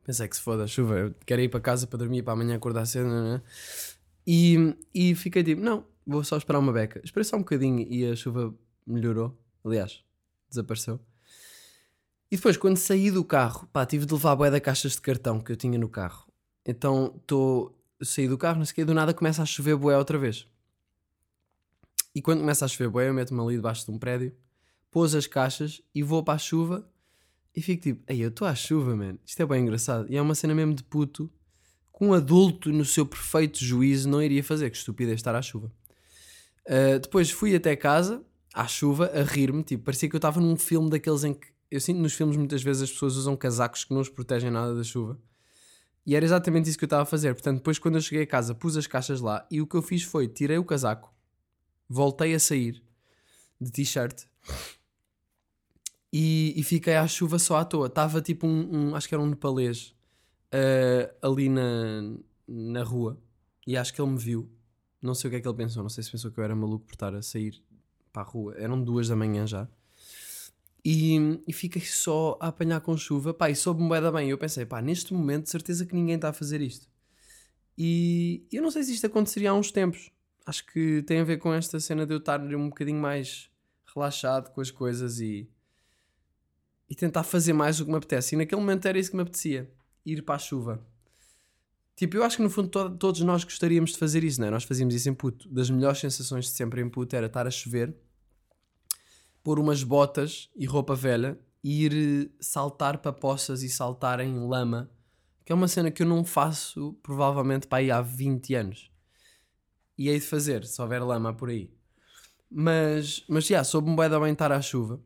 Pensei que se foda chuva, eu quero ir para casa para dormir para amanhã acordar cedo. não é? E, e fiquei tipo, não, vou só esperar uma beca. Esperei só um bocadinho e a chuva melhorou. Aliás, desapareceu. E depois, quando saí do carro, pá, tive de levar a bué da caixas de cartão que eu tinha no carro. Então, estou saí do carro, não sei o quê, do nada começa a chover bué outra vez. E quando começa a chover bué, eu meto-me ali debaixo de um prédio, pôs as caixas e vou para a chuva e fico tipo, ei, eu estou à chuva, man. Isto é bem engraçado. E é uma cena mesmo de puto que um adulto no seu perfeito juízo não iria fazer. Que estupidez estar à chuva. Uh, depois fui até casa, à chuva, a rir-me. Tipo, parecia que eu estava num filme daqueles em que. Eu sinto nos filmes muitas vezes as pessoas usam casacos que não os protegem nada da chuva. E era exatamente isso que eu estava a fazer. Portanto, depois quando eu cheguei a casa, pus as caixas lá e o que eu fiz foi tirei o casaco, voltei a sair de t-shirt e, e fiquei à chuva só à toa. Estava tipo um, um- acho que era um nepalês eh, ali na, na rua e acho que ele me viu. Não sei o que é que ele pensou, não sei se pensou que eu era maluco por estar a sair para a rua. Eram duas da manhã já. E, e fiquei só a apanhar com chuva. Pá, e soube-me bué bem. Eu pensei, pá, neste momento, certeza que ninguém está a fazer isto. E eu não sei se isto aconteceria há uns tempos. Acho que tem a ver com esta cena de eu estar um bocadinho mais relaxado com as coisas e, e tentar fazer mais o que me apetece. E naquele momento era isso que me apetecia: ir para a chuva. Tipo, eu acho que no fundo to- todos nós gostaríamos de fazer isso, não é? Nós fazíamos isso em puto. Das melhores sensações de sempre em puto era estar a chover, pôr umas botas e roupa velha e ir eh, saltar para poças e saltar em lama, que é uma cena que eu não faço provavelmente para aí há 20 anos. E hei de fazer, se houver lama por aí. Mas, mas já, soube-me bué da bem estar à chuva.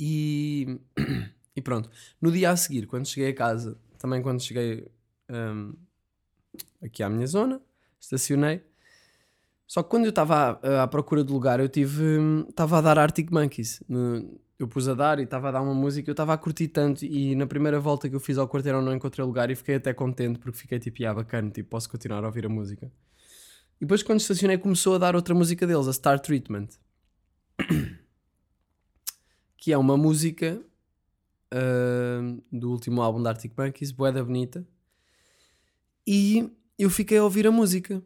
E, e pronto. No dia a seguir, quando cheguei a casa, também quando cheguei hum, aqui à minha zona, estacionei. Só que quando eu estava à, à procura de lugar, eu tive. hum, Estava a dar Arctic Monkeys. Eu pus a dar e estava a dar uma música, eu estava a curtir tanto. E na primeira volta que eu fiz ao quarteirão não encontrei lugar e fiquei até contente porque fiquei tipo, ah, bacana, tipo, posso continuar a ouvir a música. E depois, quando estacionei, começou a dar outra música deles, a Star Treatment. Que é uma música ah, do último álbum da Arctic Monkeys, Boeda Bonita. E eu fiquei a ouvir a música.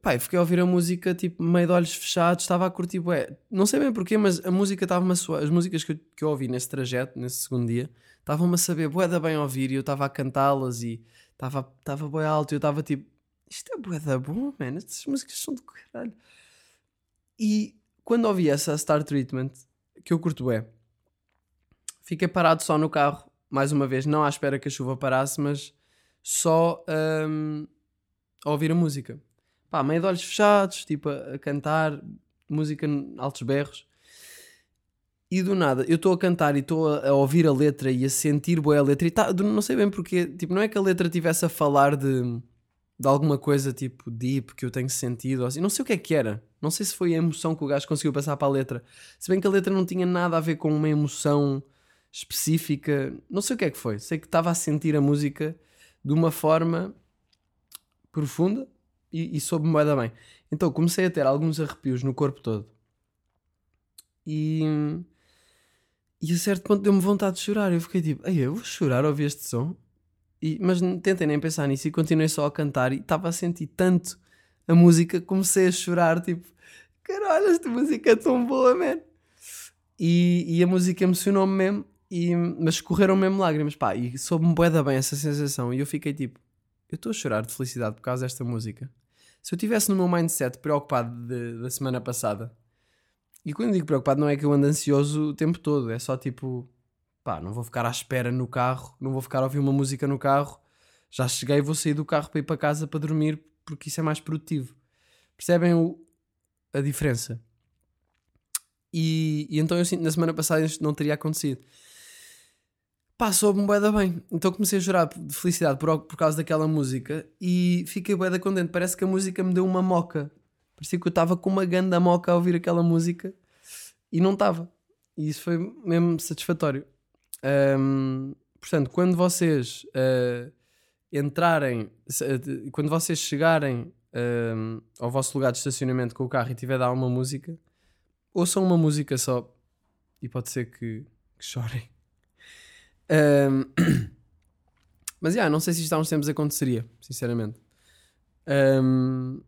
Pá, eu fiquei a ouvir a música tipo meio de olhos fechados, estava a curtir bué. Não sei bem porquê, mas a música estava-me a soar. As músicas que eu, que eu ouvi nesse trajeto, nesse segundo dia, estavam-me a saber bué da bem ouvir e eu estava a cantá-las e estava estava bué alto e eu estava tipo, isto é bué da bom, man, estas músicas são do caralho. E quando ouvi essa Star Treatment, que eu curto bué, fiquei parado só no carro, mais uma vez, não à espera que a chuva parasse, mas só hum, a ouvir a música. Pá, meio de olhos fechados, tipo a, a cantar, música altos berros. E do nada, eu estou a cantar e estou a, a ouvir a letra e a sentir boa a letra e tá, não sei bem porque, tipo, não é que a letra tivesse a falar de, de alguma coisa tipo deep que eu tenho sentido, assim, não sei o que é que era. Não sei se foi a emoção que o gajo conseguiu passar para a letra. Se bem que a letra não tinha nada a ver com uma emoção específica, não sei o que é que foi. Sei que estava a sentir a música de uma forma profunda e, e soube-me da bem. Então comecei a ter alguns arrepios no corpo todo. E, e a certo ponto deu-me vontade de chorar. Eu fiquei tipo, Ei, eu vou chorar ouvir este som. E, mas tentei nem pensar nisso e continuei só a cantar e estava a sentir tanto a música, comecei a chorar, tipo, caralho, esta música é tão boa, man. E, e a música emocionou-me mesmo, e, mas escorreram mesmo lágrimas, pá, e soube-me bué bem essa sensação. E eu fiquei tipo, eu estou a chorar de felicidade por causa desta música. Se eu estivesse no meu mindset preocupado de- da semana passada, e quando digo preocupado, não é que eu ando ansioso o tempo todo, é só tipo, pá, não vou ficar à espera no carro, não vou ficar a ouvir uma música no carro, já cheguei, vou sair do carro para ir para casa para dormir, porque isso é mais produtivo. Percebem o- a diferença? E, e então eu sinto na semana passada isto não teria acontecido. Pá, soube-me bué bem. Então comecei a chorar de felicidade por, por causa daquela música e fiquei bué contente. Parece que a música me deu uma moca. Parecia que eu estava com uma ganda moca a ouvir aquela música e não estava. E isso foi mesmo satisfatório. Ahm, portanto, quando vocês ah, entrarem, ah, quando vocês chegarem ao vosso lugar de estacionamento com o carro e tiver a dar uma música, ouçam uma música só e pode ser que, que chorem. Ahm, mas já, não sei se isto há uns tempos aconteceria, sinceramente. Ahm,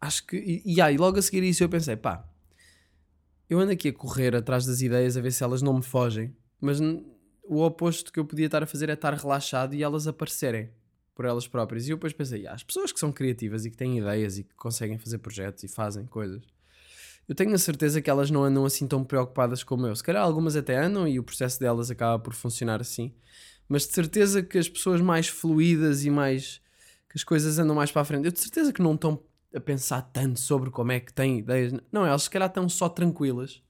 acho que. E, e, ah, e logo a seguir isso eu pensei, pá, eu ando aqui a correr atrás das ideias a ver se elas não me fogem, mas o oposto que eu podia estar a fazer é estar relaxado e elas aparecerem por elas próprias. E eu depois pensei, as pessoas que são criativas e que têm ideias e que conseguem fazer projetos e fazem coisas, eu tenho a certeza que elas não andam assim tão preocupadas como eu. Se calhar algumas até andam e o processo delas acaba por funcionar assim, mas de certeza que as pessoas mais fluídas e mais. que as coisas andam mais para a frente, eu de certeza que não estão a pensar tanto sobre como é que têm ideias. Não, elas se calhar estão só tranquilas,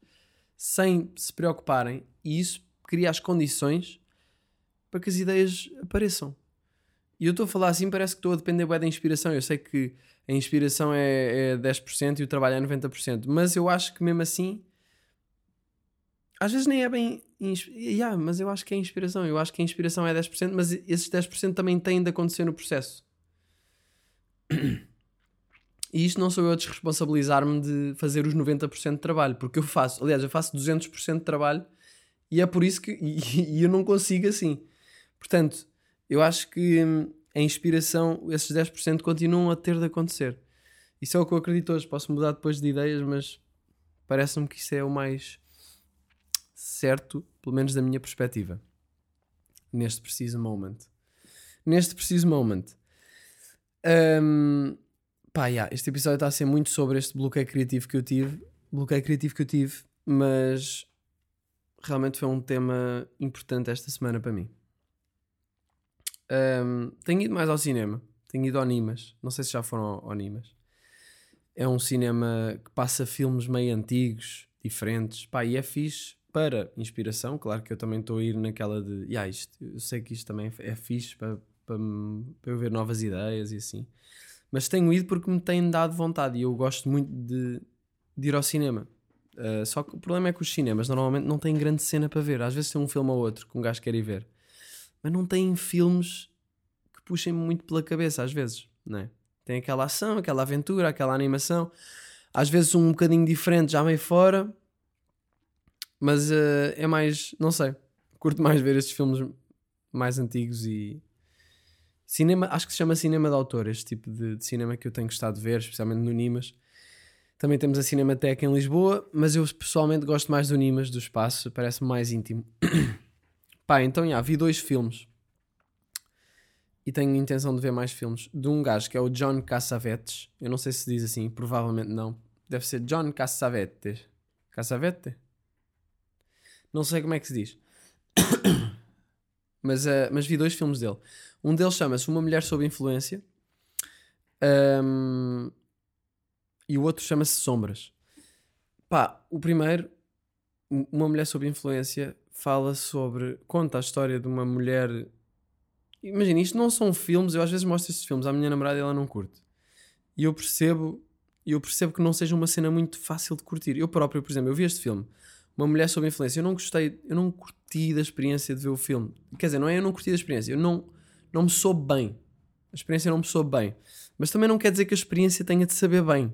sem se preocuparem, e isso cria as condições para que as ideias apareçam. E eu estou a falar assim, parece que estou a depender da inspiração. Eu sei que a inspiração é, é 10% e o trabalho é 90%, mas eu acho que mesmo assim, às vezes nem é bem. Yeah, mas eu acho que é inspiração. Eu acho que a inspiração é 10%, mas esses 10% também têm de acontecer no processo. E isto não sou eu a desresponsabilizar-me de fazer os 90% de trabalho, porque eu faço, aliás, eu faço 200% de trabalho e é por isso que e, e eu não consigo assim. Portanto, eu acho que hum, a inspiração, esses 10% continuam a ter de acontecer. Isso é o que eu acredito hoje. Posso mudar depois de ideias, mas parece-me que isso é o mais certo, pelo menos da minha perspectiva, neste preciso moment. Neste preciso moment. Hum, pá, yeah, este episódio está a ser muito sobre este bloqueio criativo que eu tive, bloqueio criativo que eu tive, mas realmente foi um tema importante esta semana para mim. Hum, tenho ido mais ao cinema, tenho ido ao Nimas, não sei se já foram ao, Nimas. É um cinema que passa filmes meio antigos, diferentes, pá, e é fixe para inspiração. Claro que eu também estou a ir naquela de, yeah, isto, eu sei que isto também é fixe para, para, para eu ver novas ideias e assim. Mas tenho ido porque me tem dado vontade e eu gosto muito de, de ir ao cinema. Uh, só que o problema é que os cinemas normalmente não têm grande cena para ver. Às vezes tem um filme ou outro que um gajo quer ir ver, mas não têm filmes que puxem muito pela cabeça, às vezes, não é? Tem aquela ação, aquela aventura, aquela animação, às vezes um bocadinho diferente, já meio fora, mas uh, é mais, não sei, curto mais ver estes filmes mais antigos e cinema, acho que se chama cinema de autor, este tipo de, de cinema que eu tenho gostado de ver, especialmente no Nimas. Também temos a Cinemateca em Lisboa, mas eu pessoalmente gosto mais do Nimas, do espaço, parece-me mais íntimo. Pá, então já, vi dois filmes. E tenho intenção de ver mais filmes. De um gajo que é o John Cassavetes. Eu não sei se diz assim, provavelmente não. Deve ser John Cassavetes. Cassavetes? Não sei como é que se diz. mas, eh, mas vi dois filmes dele. Um deles chama-se Uma Mulher Sob Influência. Ahm, e o outro chama-se Sombras. Pá, o primeiro, Uma Mulher Sob Influência, fala sobre. conta a história de uma mulher. Imagina, isto não são filmes, eu às vezes mostro estes filmes à minha namorada e ela não curte. E eu percebo, eu percebo que não seja uma cena muito fácil de curtir. Eu próprio, por exemplo, eu vi este filme, Uma Mulher Sob Influência, eu não gostei, eu não curti da experiência de ver o filme. Quer dizer, não é eu não curti da experiência, eu não, não me soube bem. A experiência não me soube bem. Mas também não quer dizer que a experiência tenha de saber bem.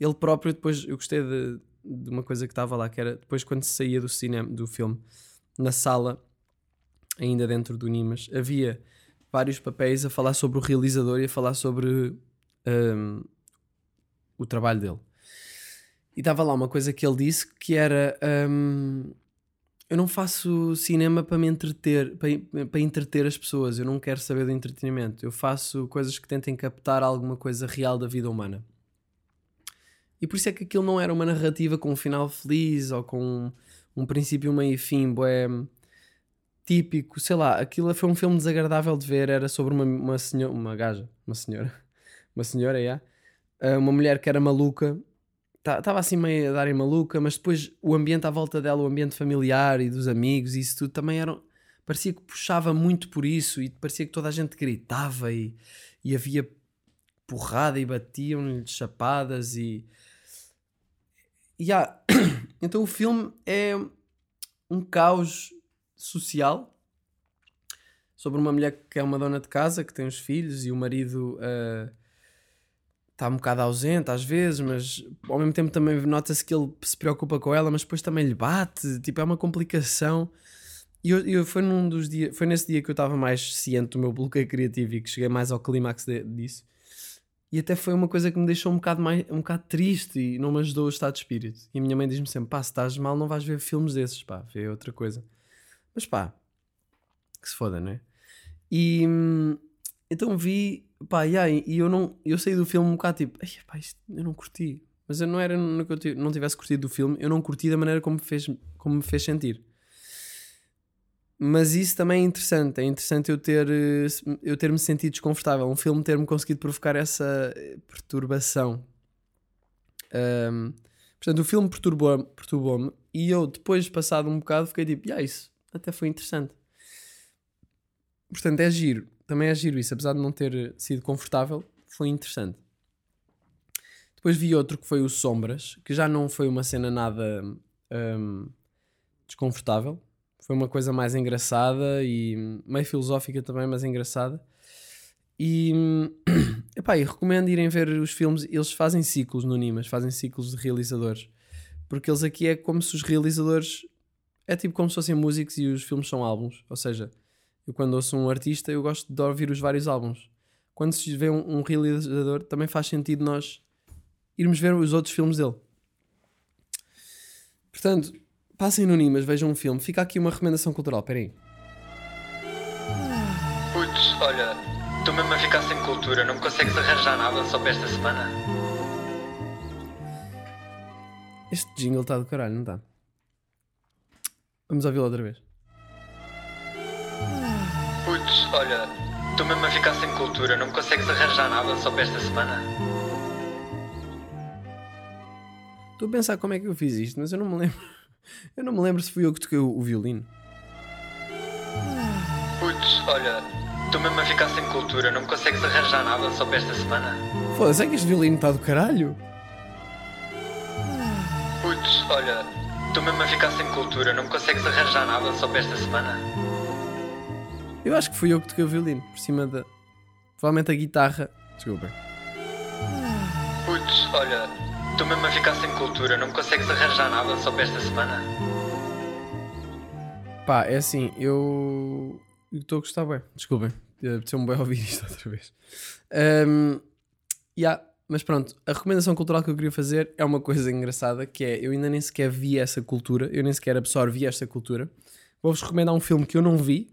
Ele próprio, depois, eu gostei de, de uma coisa que estava lá, que era depois quando se saía do cinema, do filme, na sala, ainda dentro do Nimas, havia vários papéis a falar sobre o realizador e a falar sobre hum, o trabalho dele. E estava lá uma coisa que ele disse que era hum, eu não faço cinema para me entreter, para, para entreter as pessoas, eu não quero saber do entretenimento. Eu faço coisas que tentem captar alguma coisa real da vida humana. E por isso é que aquilo não era uma narrativa com um final feliz ou com um, um princípio, meio e fim, bué, típico, sei lá, aquilo foi um filme desagradável de ver, era sobre uma, uma senhora, uma gaja, uma senhora, uma senhora, yeah, Ah, uma mulher que era maluca, estava assim meio a dar em maluca, mas depois o ambiente à volta dela, o ambiente familiar e dos amigos e isso tudo também era, parecia que puxava muito por isso e parecia que toda a gente gritava e, e havia porrada e batiam-lhe chapadas e... há- então o filme é um caos social sobre uma mulher que é uma dona de casa que tem os filhos e o marido está um bocado ausente às vezes, mas ao mesmo tempo também nota-se que ele se preocupa com ela, mas depois também lhe bate, tipo, é uma complicação. E eu, eu- foi, num dos dias, foi nesse dia que eu estava mais ciente do meu bloqueio criativo e que cheguei mais ao clímax disso. E até foi uma coisa que me deixou um bocado, mais, um bocado triste e não me ajudou o estado de espírito. E a minha mãe diz-me sempre: pá, se estás mal, não vais ver filmes desses, pá, vê outra coisa. Mas pá, que se foda, não é? E hum, então vi, pá, yeah, e eu, não, eu saí do filme um bocado tipo, "Ai, pá, isto eu não curti. Mas eu não era no que eu não tivesse curtido do filme, eu não curti da maneira como me fez, como me fez sentir. Mas isso também é interessante. É interessante eu ter, eh, eu ter me sentido desconfortável. Um filme ter-me conseguido provocar essa eh, perturbação. Ahm, portanto, o filme perturbou- perturbou-me e eu, depois, passado um bocado, fiquei tipo, ah, isso até foi interessante. Portanto, é giro. Também é giro isso. Apesar de não ter eh, sido confortável, foi interessante. Depois vi outro que foi o Sombras, que já não foi uma cena nada ahm, desconfortável. Foi uma coisa mais engraçada e meio filosófica também, mas engraçada. E, epá, e recomendo irem ver os filmes. Eles fazem ciclos no Nimas, fazem ciclos de realizadores. Porque eles aqui é como se os realizadores. É tipo como se fossem músicos e os filmes são álbuns. Ou seja, eu quando ouço um artista, eu gosto de ouvir os vários álbuns. Quando se vê um, um realizador, também faz sentido nós irmos ver os outros filmes dele. Portanto, passem no Nimas, vejam um filme. Fica aqui uma recomendação cultural. Peraí. Putz, olha, estou mesmo a ficar sem cultura, não me consegues arranjar nada só para esta semana? Este jingle está do caralho, não está? Vamos ouvi-lo outra vez. Putz, olha, estou mesmo a ficar sem cultura, não me consegues arranjar nada só para esta semana? Estou a pensar como é que eu fiz isto, mas eu não me lembro. Eu não me lembro se fui eu que toquei o, o violino. Putz, olha, estou mesmo a ficar sem cultura, não me consegues arranjar nada só para esta semana? Foda-se, é que este violino está do caralho. Putz, olha, estou mesmo a ficar sem cultura, não me consegues arranjar nada só para esta semana? Eu acho que fui eu que toquei o violino, por cima da. Provavelmente a guitarra. Desculpa. Putz, olha, estou mesmo a ficar sem cultura, não consegues arranjar nada só para esta semana? Pá, é assim, eu Estou a gostar bem. Desculpem. Apeteceu-me bem ouvir isto outra vez. Um, yeah, mas pronto, a recomendação cultural que eu queria fazer é uma coisa engraçada que é eu ainda nem sequer vi essa cultura, eu nem sequer absorvi esta cultura. Vou-vos recomendar um filme que eu não vi,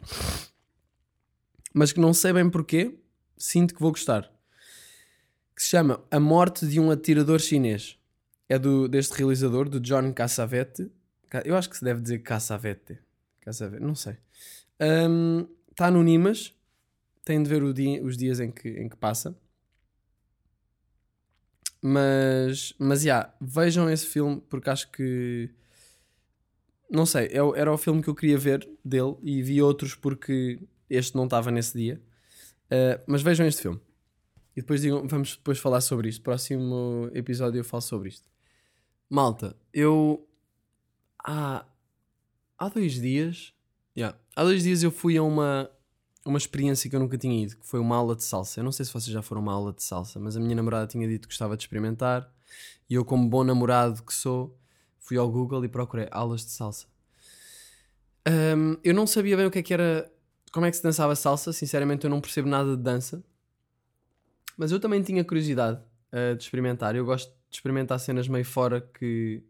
mas que não sei bem porquê, sinto que vou gostar. Que se chama A Morte de um Atirador Chinês. É do, deste realizador, do John Cassavetes, Ca- Eu acho que se deve dizer Caçavete. Caçavete, não sei. Está no Nimas. Tem de ver dia- os dias em que, em que passa. Mas, mas, já, vejam esse filme porque acho que. Não sei, é o- era o filme que eu queria ver dele e vi outros porque este não estava nesse dia. Uh, mas vejam este filme. E depois digam, vamos depois falar sobre isto. Próximo episódio eu falo sobre isto. Malta, eu. Há, há dois dias. Yeah, há dois dias eu fui a uma, uma experiência que eu nunca tinha ido, que foi uma aula de salsa. Eu não sei se vocês já foram a uma aula de salsa, mas a minha namorada tinha dito que gostava de experimentar. E eu, como bom namorado que sou, fui ao Google e procurei aulas de salsa. Ahm, eu não sabia bem o que é que era, como é que se dançava salsa. Sinceramente, eu não percebo nada de dança. Mas eu também tinha curiosidade ah, de experimentar. Eu gosto de experimentar cenas meio fora que,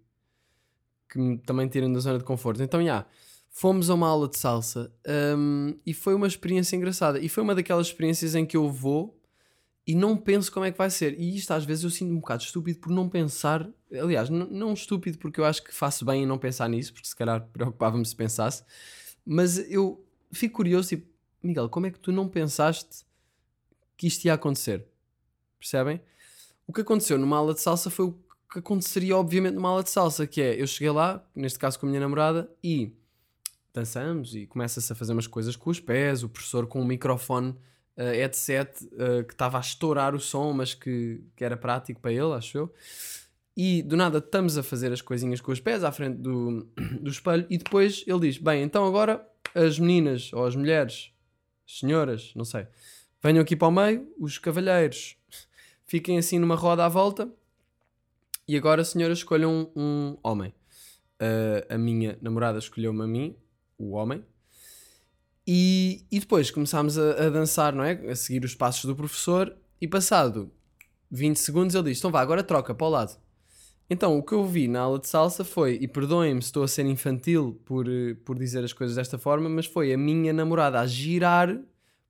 que me também tiram da zona de conforto. Então, já, fomos a uma aula de salsa ahm, e foi uma experiência engraçada. E foi uma daquelas experiências em que eu vou e não penso como é que vai ser. E isto às vezes eu sinto um bocado estúpido por não pensar. Aliás, não estúpido porque eu acho que faço bem em não pensar nisso, porque se calhar preocupava-me se pensasse. Mas eu fico curioso, tipo, Miguel, como é que tu não pensaste que isto ia acontecer? Percebem? O que aconteceu numa aula de salsa foi o que aconteceria, obviamente, numa aula de salsa, que é eu cheguei lá, neste caso com a minha namorada, e dançamos e começa-se a fazer umas coisas com os pés, o professor com um microfone uh, headset uh, que estava a estourar o som, mas que, que era prático para ele, acho eu. E do nada estamos a fazer as coisinhas com os pés à frente do, do espelho, e depois ele diz: Bem, então agora as meninas ou as mulheres, as senhoras, não sei, venham aqui para o meio, os cavalheiros fiquem assim numa roda à volta, e agora, senhoras, escolham um, um homem. Uh, a minha namorada escolheu-me a mim, o homem, e, e depois começámos a, a dançar, não é? A seguir os passos do professor, e passado 20 segundos ele diz: Então vá, agora troca para o lado. Então o que eu vi na aula de salsa foi, e perdoem-me se estou a ser infantil por, eh, por dizer as coisas desta forma, mas foi a minha namorada a girar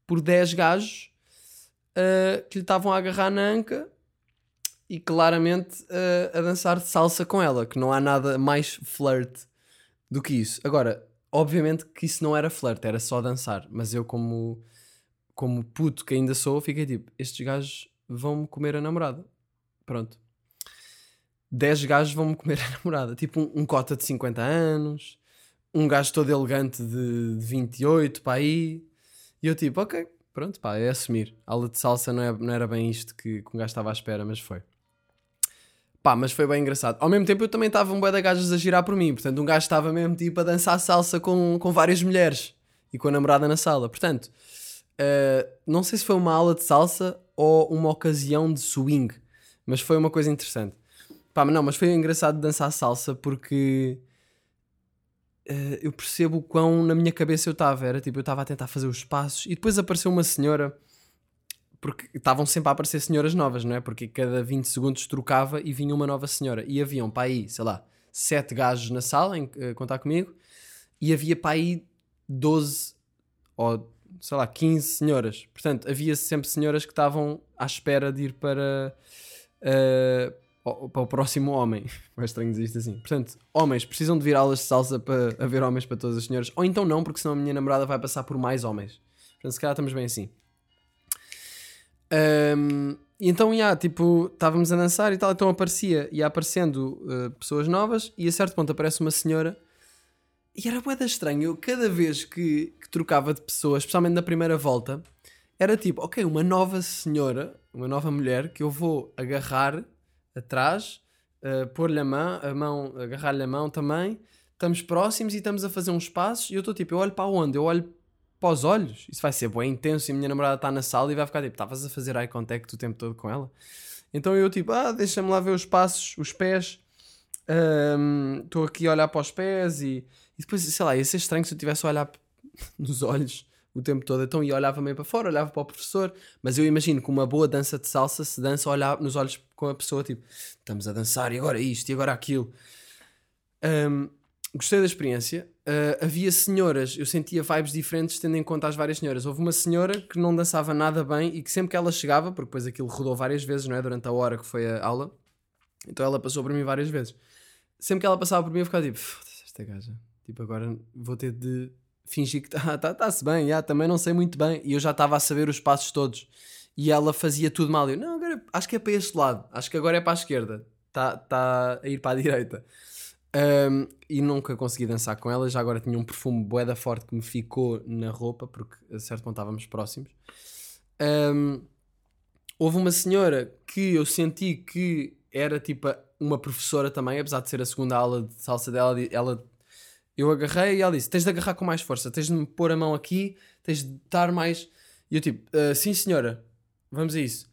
por 10 gajos uh, que lhe estavam a agarrar na anca e claramente uh, a dançar salsa com ela, que não há nada mais flirt do que isso. Agora, obviamente que isso não era flirt, era só dançar, mas eu como como puto que ainda sou, fiquei tipo, estes gajos vão-me comer a namorada. Pronto. 10 gajos vão-me comer a namorada. Tipo um, um cota de 50 anos, um gajo todo elegante de, de 28 para aí. E eu tipo, ok, pronto, pá, é assumir. A aula de salsa não, é, não era bem isto que, que um gajo estava à espera, mas foi. Pá, mas foi bem engraçado. Ao mesmo tempo eu também estava um bué de gajos a girar por mim. Portanto, um gajo estava mesmo tipo a dançar salsa com, com várias mulheres e com a namorada na sala. Portanto, uh, não sei se foi uma aula de salsa ou uma ocasião de swing, mas foi uma coisa interessante. Pá, mas não, mas foi engraçado dançar salsa porque uh, eu percebo o quão na minha cabeça eu estava. Era tipo, eu estava a tentar fazer os passos e depois apareceu uma senhora, porque estavam sempre a aparecer senhoras novas, não é? Porque cada 20 segundos trocava e vinha uma nova senhora. E haviam para aí, sei lá, sete gajos na sala em uh, contar comigo e havia para aí 12 ou sei lá, 15 senhoras. Portanto, havia sempre senhoras que estavam à espera de ir para, uh, para o próximo homem. É estranho dizer isto assim. Portanto, homens precisam de vir aulas de salsa para haver homens para todas as senhoras. Ou então não, porque senão a minha namorada vai passar por mais homens. Portanto, se calhar estamos bem assim. Um, e então, yeah, tipo, estávamos a dançar e tal, então aparecia, ia aparecendo uh, pessoas novas e a certo ponto aparece uma senhora e era bué da estranho, eu cada vez que, que trocava de pessoas, especialmente na primeira volta, era tipo, ok, uma nova senhora, uma nova mulher que eu vou agarrar atrás, uh, pôr-lhe a mão, a mão agarrar-lhe a mão também, estamos próximos e estamos a fazer uns passos e eu estou tipo, eu olho para onde? Eu olho para os olhos, isso vai ser bem intenso e a minha namorada está na sala e vai ficar tipo, estavas a fazer eye contact o tempo todo com ela? Então eu tipo, ah, deixa-me lá ver os passos, os pés, estou aqui a olhar para os pés e, e depois, sei lá, ia ser estranho se eu estivesse a olhar nos olhos o tempo todo. Então eu olhava meio para fora, olhava para o professor, mas eu imagino que uma boa dança de salsa se dança olhar nos olhos com a pessoa, tipo, estamos a dançar e agora isto e agora aquilo. Um, gostei da experiência. Uh, havia senhoras, eu sentia vibes diferentes tendo em conta as várias senhoras. Houve uma senhora que não dançava nada bem e que sempre que ela chegava, porque depois aquilo rodou várias vezes, não é? Durante a hora que foi a aula, então ela passou por mim várias vezes. Sempre que ela passava por mim, eu ficava tipo, "Foda-se, esta gaja. Tipo, agora vou ter de fingir que está tá, tá-se bem, também não sei muito bem. E eu já estava a saber os passos todos. E ela fazia tudo mal. Eu, não, agora acho que é para este lado, acho que agora é para a esquerda, está tá a ir para a direita. Um, e nunca consegui dançar com ela. Já agora tinha um perfume boeda forte que me ficou na roupa, porque a certo ponto estávamos próximos. Um, houve uma senhora que eu senti que era tipo uma professora também, apesar de ser a segunda aula de salsa dela. Ela, eu agarrei e ela disse: Tens de agarrar com mais força, tens de me pôr a mão aqui, tens de estar mais. E eu tipo: "Ah, Sim, senhora, vamos a isso.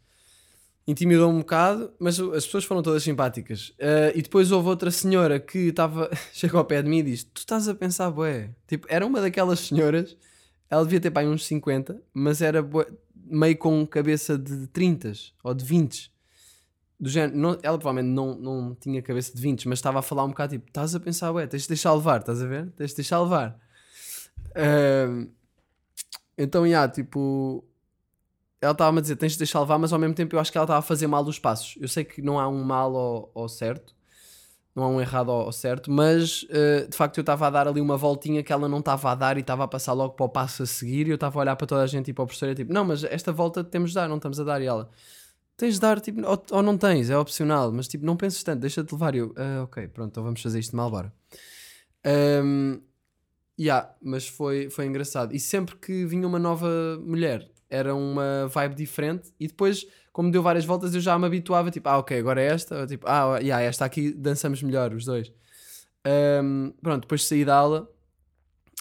Intimidou-me um bocado, mas as pessoas foram todas simpáticas. Ah, e depois houve outra senhora que estava, chegou ao pé de mim e disse: Tu estás a pensar, bué. Tipo, era uma daquelas senhoras, ela devia ter pá, uns 50, mas era bué, meio com cabeça de 30 ou de 20. Do género, não- ela provavelmente não, não tinha cabeça de 20, mas estava a falar um bocado tipo: Estás a pensar, ué, tens de deixar levar, estás a ver? Tens de deixar levar. Ah, então, já, tipo, ela estava-me a dizer tens de deixar levar, mas ao mesmo tempo eu acho que ela estava a fazer mal os passos. Eu sei que não há um mal ao, ao certo, não há um errado ao, ao certo, mas eh, de facto eu estava a dar ali uma voltinha que ela não estava a dar e estava a passar logo para o passo a seguir e eu estava a olhar para toda a gente e para o professor e tipo, não, mas esta volta temos de dar, não estamos a dar. E ela, tens de dar, tipo, ou, ou não tens, é opcional, mas tipo, não penses tanto, deixa-te levar. Eu, "Ah, ok, pronto, então vamos fazer isto mal, bora. Um, Yeah, mas foi, foi engraçado. E sempre que vinha uma nova mulher, era uma vibe diferente. E depois, como deu várias voltas, eu já me habituava. Tipo, ah, ok, agora é esta. Ou, tipo, ah, yeah, esta aqui dançamos melhor, os dois. Um, pronto, depois saí da aula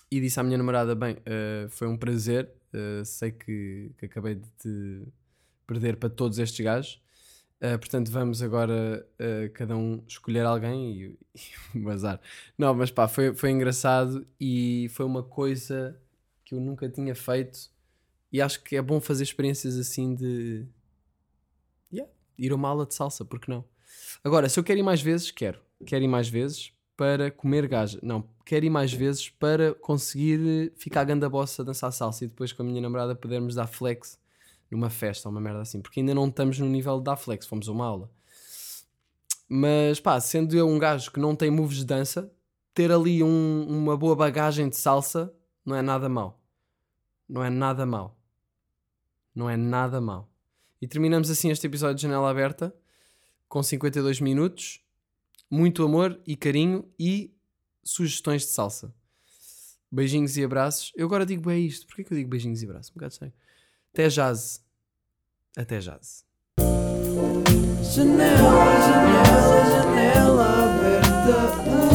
e disse à minha namorada: Bem, uh, foi um prazer. uh, sei que, que acabei de te perder para todos estes gajos. Uh, portanto, vamos agora uh, cada um escolher alguém e, e bazar. Não, mas pá, foi, foi engraçado e foi uma coisa que eu nunca tinha feito. E acho que é bom fazer experiências assim de. Yeah, ir a uma aula de salsa, porque não? Agora, se eu quero ir mais vezes, quero. Quero ir mais vezes para comer gaja. Não, quero ir mais vezes para conseguir ficar ganda bossa a dançar salsa e depois com a minha namorada podermos dar flex numa festa uma merda assim, porque ainda não estamos no nível dar flex, fomos a uma aula. Mas pá, sendo eu um gajo que não tem moves de dança, ter ali um- uma boa bagagem de salsa não é nada mau. Não é nada mau. Não é nada mau. E terminamos assim este episódio de Janela Aberta com 52 minutos, muito amor e carinho e sugestões de salsa. Beijinhos e abraços. Eu agora digo bem isto. Porquê que eu digo beijinhos e abraços? Um bocado sei. Até jazz. Até jazz. Janela, janela, janela aberta.